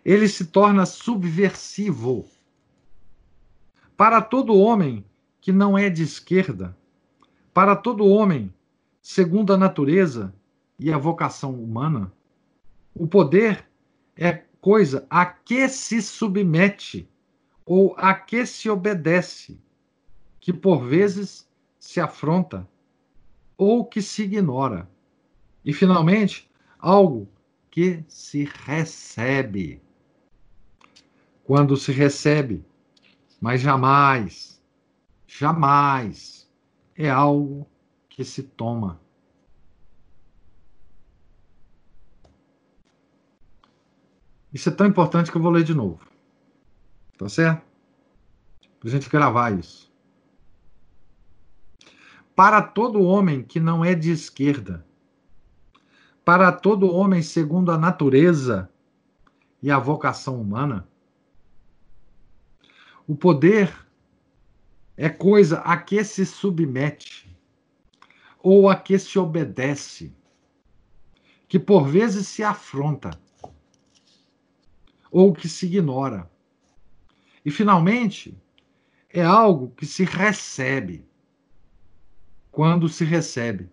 Ele se torna subversivo. Para todo homem que não é de esquerda, para todo homem, segundo a natureza e a vocação humana, o poder é coisa a que se submete ou a que se obedece, que por vezes se afronta ou que se ignora. E, finalmente, algo que se recebe. Quando se recebe, mas jamais, jamais é algo que se toma. Isso é tão importante que eu vou ler de novo. Tá certo? Para a gente gravar isso. Para todo homem que não é de esquerda, para todo homem segundo a natureza e a vocação humana, o poder é coisa a que se submete ou a que se obedece, que por vezes se afronta ou que se ignora. E, finalmente, é algo que se recebe quando se recebe,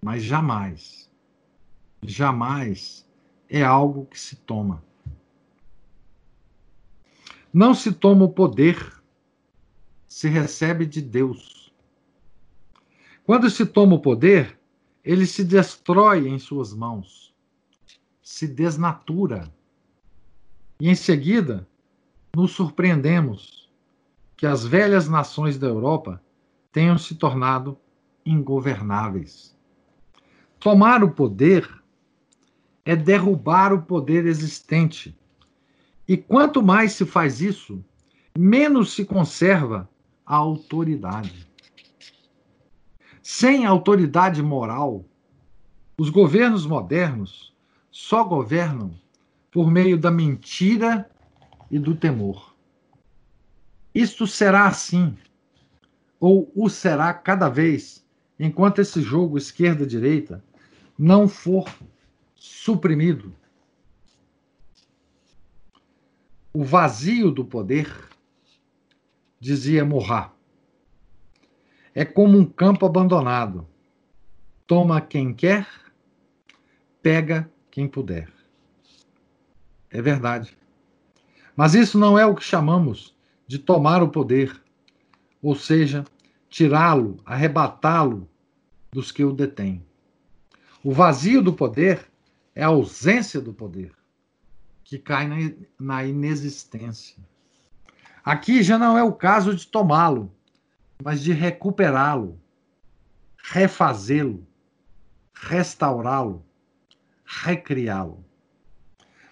mas jamais, jamais é algo que se toma. Não se toma o poder, se recebe de Deus. Quando se toma o poder, ele se destrói em suas mãos, se desnatura e em seguida, nos surpreendemos que as velhas nações da Europa tenham se tornado ingovernáveis. Tomar o poder é derrubar o poder existente. E quanto mais se faz isso, menos se conserva a autoridade. Sem autoridade moral, os governos modernos só governam por meio da mentira e do temor. Isto será assim, ou o será cada vez, enquanto esse jogo esquerda-direita não for suprimido. O vazio do poder, dizia Morra, é como um campo abandonado. Toma quem quer, pega quem puder. É verdade. Mas isso não é o que chamamos de tomar o poder, ou seja, tirá-lo, arrebatá-lo dos que o detêm. O vazio do poder é a ausência do poder, que cai na inexistência. Aqui já não é o caso de tomá-lo, mas de recuperá-lo, refazê-lo, restaurá-lo, recriá-lo.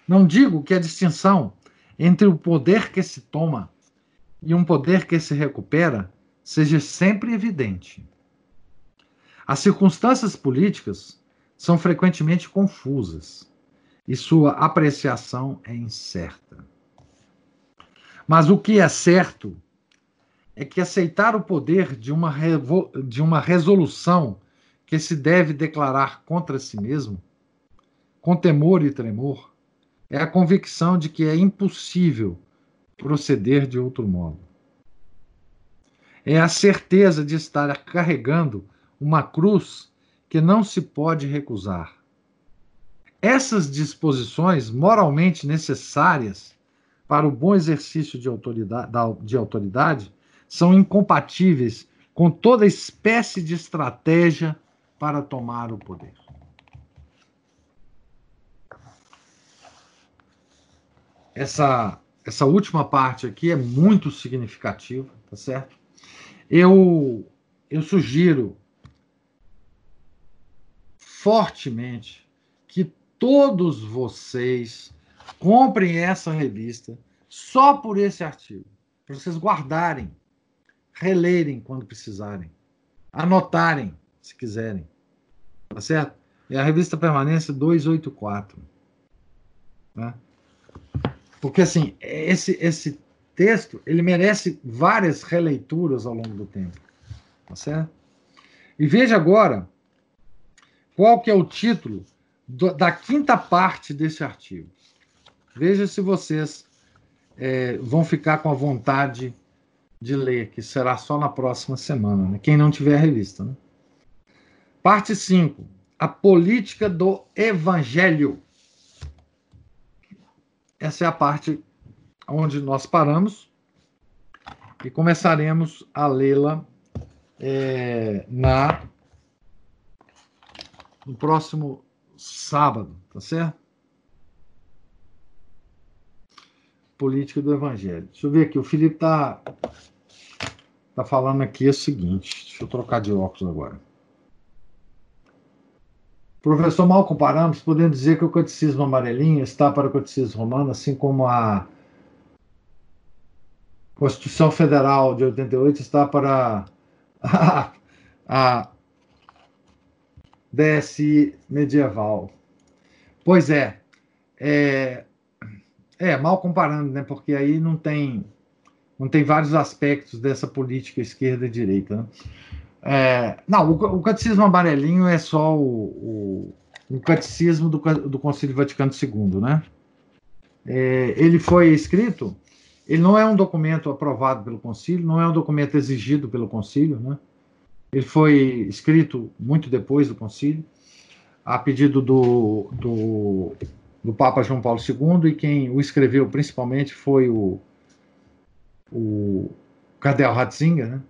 Não digo que a distinção entre o poder que se toma e um poder que se recupera seja sempre evidente. As circunstâncias políticas são frequentemente confusas e sua apreciação é incerta. Mas o que é certo é que aceitar o poder de uma, de uma resolução que se deve declarar contra si mesmo, com temor e tremor, é a convicção de que é impossível proceder de outro modo. É a certeza de estar carregando uma cruz que não se pode recusar. Essas disposições moralmente necessárias para o bom exercício de autoridade, de autoridade são incompatíveis com toda espécie de estratégia para tomar o poder. essa, essa última parte aqui é muito significativa, tá certo? Eu, eu sugiro fortemente todos vocês comprem essa revista só por esse artigo, para vocês guardarem, relerem quando precisarem, anotarem se quiserem, tá certo? É a revista Permanência 284. Né? Porque, assim, esse, esse texto, ele merece várias releituras ao longo do tempo. Tá certo? E veja agora qual que é o título do, da quinta parte desse artigo. Veja se vocês é, vão ficar com a vontade de ler, que será só na próxima semana, né? quem não tiver a revista. Né? Parte 5. A política do evangelho. Essa é a parte onde nós paramos e começaremos a lê-la é, na no próximo sábado, tá certo? Política do Evangelho. Deixa eu ver aqui, o Felipe tá tá falando aqui o seguinte. Deixa eu trocar de óculos agora. Professor, mal comparamos, podemos dizer que o catecismo amarelinho está para o catecismo romano, assim como a Constituição Federal de 88 está para a, [LAUGHS] a DSI medieval. Pois é, é, é, mal comparando, né? Porque aí não tem, não tem vários aspectos dessa política esquerda e direita. Né? É, não, o, o, catecismo amarelinho é só o, o, o catecismo do, do Concílio Vaticano II, né? É, ele foi escrito ele não é um documento aprovado pelo Concílio, não é um documento exigido pelo Concílio, né? Ele foi escrito muito depois do Concílio, a pedido do, do, do Papa João Paulo II, e quem o escreveu principalmente foi o, o Cardeal Ratzinger, né?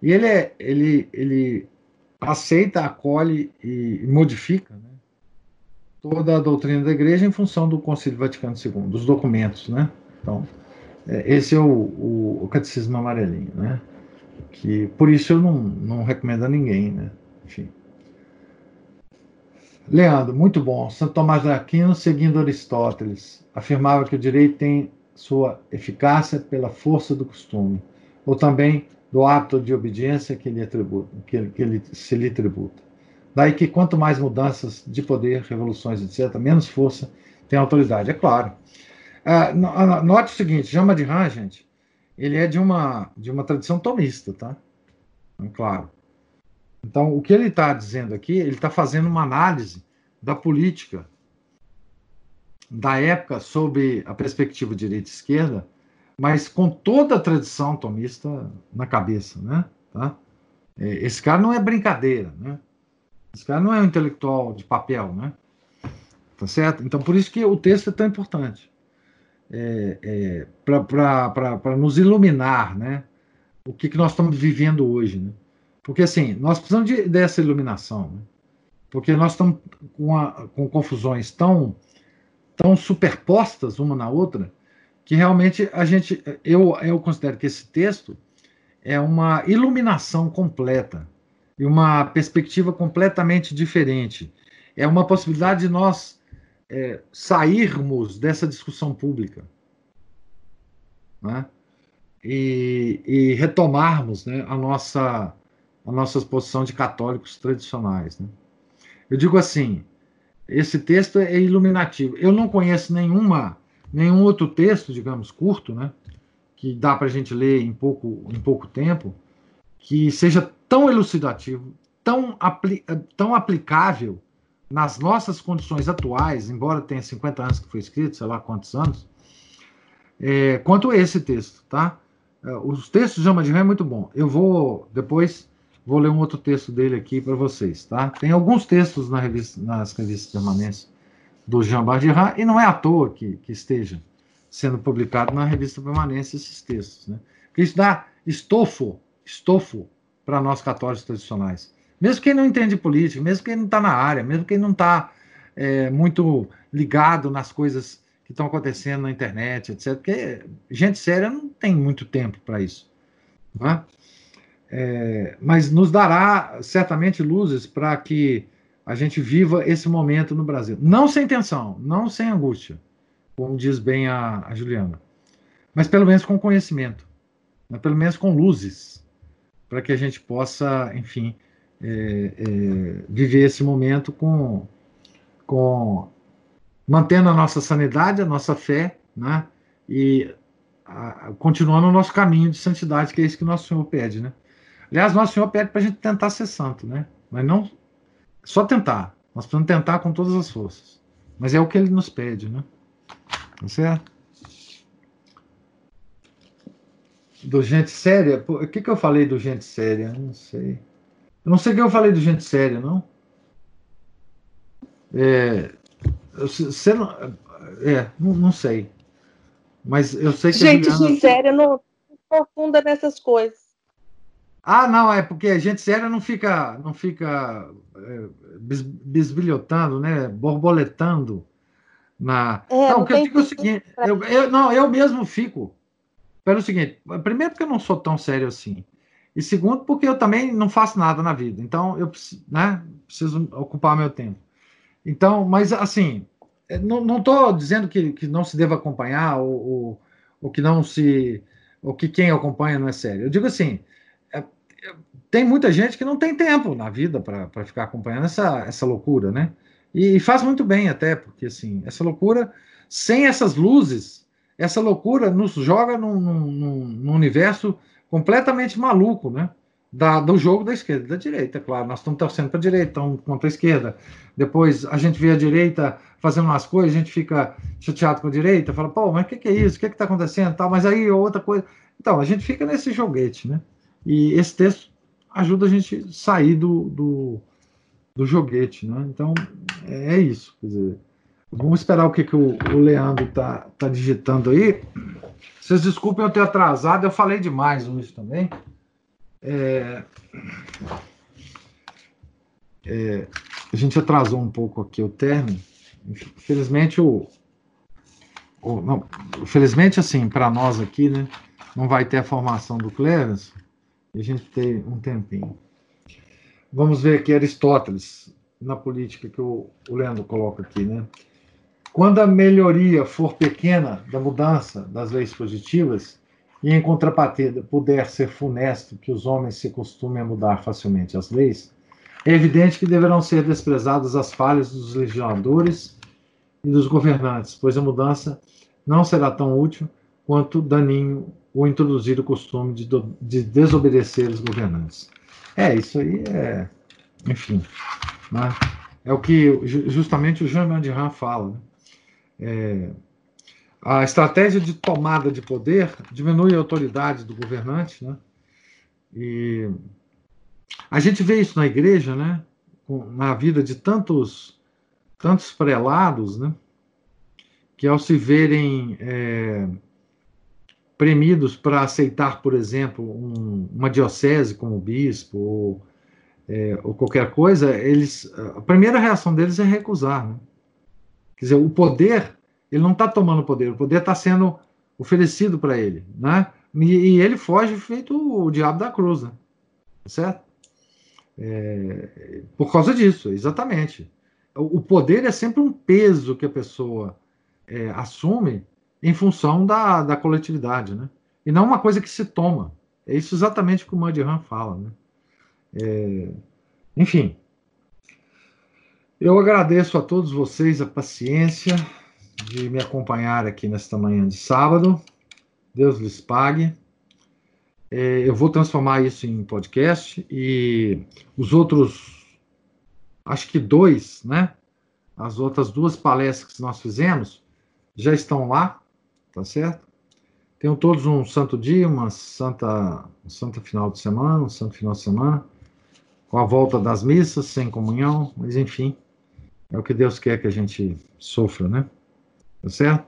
E ele, é, ele, ele aceita, acolhe e modifica né? toda a doutrina da Igreja em função do Concílio Vaticano II, dos documentos, né? Então, é, esse é o, o, o, catecismo amarelinho, né? Que, por isso eu não, não recomendo a ninguém, né? Enfim. Leandro, muito bom. Santo Tomás de Aquino, seguindo Aristóteles, afirmava que o direito tem sua eficácia pela força do costume, ou também do hábito de obediência que ele, atributa, que que se lhe tributa. Daí que quanto mais mudanças de poder, revoluções, etc., menos força tem a autoridade. É claro. Ah, ah, note o seguinte, Jama de Han, gente, ele é de uma, de uma tradição tomista, tá? Então, claro. Então, o que ele está dizendo aqui, ele está fazendo uma análise da política da época sob a perspectiva direita-esquerda, mas com toda a tradição tomista na cabeça, né? Tá? É, esse cara não é brincadeira, né? Esse cara não é um intelectual de papel, né? Tá certo? Então, por isso que o texto é tão importante é, é, para nos iluminar, né? O que, que nós estamos vivendo hoje, né? Porque assim, nós precisamos de, dessa iluminação, né? porque nós estamos com, a, com confusões tão, tão superpostas uma na outra que realmente a gente, eu, eu considero que esse texto é uma iluminação completa e uma perspectiva completamente diferente. É uma possibilidade de nós é, sairmos dessa discussão pública né? e, e, retomarmos né, a, nossa, a nossa posição de católicos tradicionais. Né? Eu digo assim, esse texto é iluminativo. Eu não conheço nenhuma, nenhum outro texto, digamos, curto, né, que dá para a gente ler em pouco, em pouco tempo, que seja tão elucidativo, tão, apli tão aplicável nas nossas condições atuais, embora tenha 50 anos que foi escrito, sei lá quantos anos, é, quanto esse texto, tá? É, os textos de Alma é muito bom. Eu vou depois vou ler um outro texto dele aqui para vocês, tá? Tem alguns textos na revista, nas revistas permanentes do Jean Bardiran e não é à toa que, que esteja sendo publicado na revista permanente esses textos, né? Porque isso dá estofo, estofo para nós católicos tradicionais. Mesmo quem não entende política, mesmo quem não está na área, mesmo quem não está é, muito ligado nas coisas que estão acontecendo na internet, etc. Porque gente séria não tem muito tempo para isso. É? É, mas nos dará certamente luzes para que a gente viva esse momento no Brasil. Não sem tensão, não sem angústia, como diz bem a, a Juliana, mas pelo menos com conhecimento, né? pelo menos com luzes, para que a gente possa, enfim, é, é, viver esse momento com, com mantendo a nossa sanidade, a nossa fé, né? E a, continuando o nosso caminho de santidade, que é isso que nosso Senhor pede, né? Aliás, nosso Senhor pede para a gente tentar ser santo, né? Mas não só tentar. Nós precisamos tentar com todas as forças. Mas é o que ele nos pede, né? Tá certo? Do gente séria? O que, que eu falei do gente séria? Não sei. Eu não sei o que eu falei do gente séria, não. É, você não, é, não, não, sei. Mas eu sei que. Gente, Juliana... séria não profunda nessas coisas. Ah, não, é porque gente séria não fica, não fica é, bisbilhotando, né? Borboletando na. É, não, o que eu digo é o seguinte, eu, eu, não, eu mesmo fico. Pelo seguinte, primeiro porque eu não sou tão sério assim. E segundo, porque eu também não faço nada na vida. Então, eu né, preciso ocupar meu tempo. Então, mas assim, é, não estou dizendo que, que não se deva acompanhar ou, ou, ou, que não se. ou que quem acompanha não é sério. Eu digo assim, tem muita gente que não tem tempo na vida para ficar acompanhando essa, essa loucura, né? E, e, faz muito bem até, porque assim, essa loucura, sem essas luzes, essa loucura nos joga num, num, num universo completamente maluco, né? Da, do jogo da esquerda e da direita, claro. Nós estamos torcendo para a direita, estamos contra a esquerda. Depois a gente vê a direita fazendo umas coisas, a gente fica chateado com a direita, fala, pô, mas o que, que, é isso? O que está acontecendo? Tal, mas aí outra coisa. Então, a gente fica nesse joguete, né? E esse texto ajuda a gente a sair do, do, do joguete, né? Então, é, isso. Quer dizer, vamos esperar o que, que o, o Leandro tá, tá digitando aí. Vocês desculpem eu ter atrasado, eu falei demais hoje também. É, é, a gente atrasou um pouco aqui o término. Infelizmente, o, o não, felizmente assim, para nós aqui, né, não vai ter a formação do e a gente tem um tempinho. Vamos ver aqui Aristóteles, na política que o, o Leandro coloca aqui, né? Quando a melhoria for pequena da mudança das leis positivas, e em contrapartida puder ser funesto que os homens se costumem a mudar facilmente as leis, é evidente que deverão ser desprezadas as falhas dos legisladores e dos governantes, pois a mudança não será tão útil quanto daninho o introduzir o costume de, do, de desobedecer os governantes. É, isso aí é, enfim, né? é o que justamente o Jean Mandiran fala. Né? É, a estratégia de tomada de poder diminui a autoridade do governante, né? E a gente vê isso na igreja, né? Na vida de tantos tantos prelados, né? Que ao se verem é, premidos para aceitar, por exemplo, um, uma diocese como bispo ou, é, ou, qualquer coisa, eles a primeira reação deles é recusar, né? Quer dizer, o poder ele não está tomando poder, o poder está sendo oferecido para ele, né? E, e, ele foge feito o diabo da cruz, né? certo? É, por causa disso, exatamente. O, o, poder é sempre um peso que a pessoa é, assume em função da, da coletividade, né? E não uma coisa que se toma. É isso exatamente que o Mandiran fala, né? É, enfim, eu agradeço a todos vocês a paciência, de me acompanhar aqui nesta manhã de sábado. Deus lhes pague. É, eu vou transformar isso em podcast e os outros, acho que dois, né? As outras duas palestras que nós fizemos já estão lá, tá certo? Tenham todos um santo dia, uma santa, um santo final de semana, um santo final de semana, com a volta das missas, sem comunhão, mas enfim, é o que Deus quer que a gente sofra, né? Tá certo?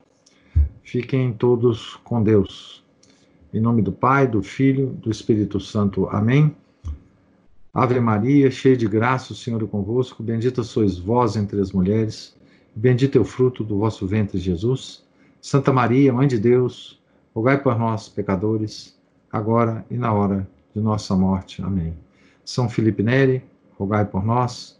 Fiquem todos com Deus. Em nome do Pai, do Filho, do Espírito Santo. Amém. Ave Maria, cheia de graça, o Senhor é convosco. Bendita sois vós entre as mulheres. Bendito é o fruto do vosso ventre, Jesus. Santa Maria, Mãe de Deus, rogai por nós, pecadores, agora e na hora de nossa morte. Amém. São Felipe Neri, rogai por nós.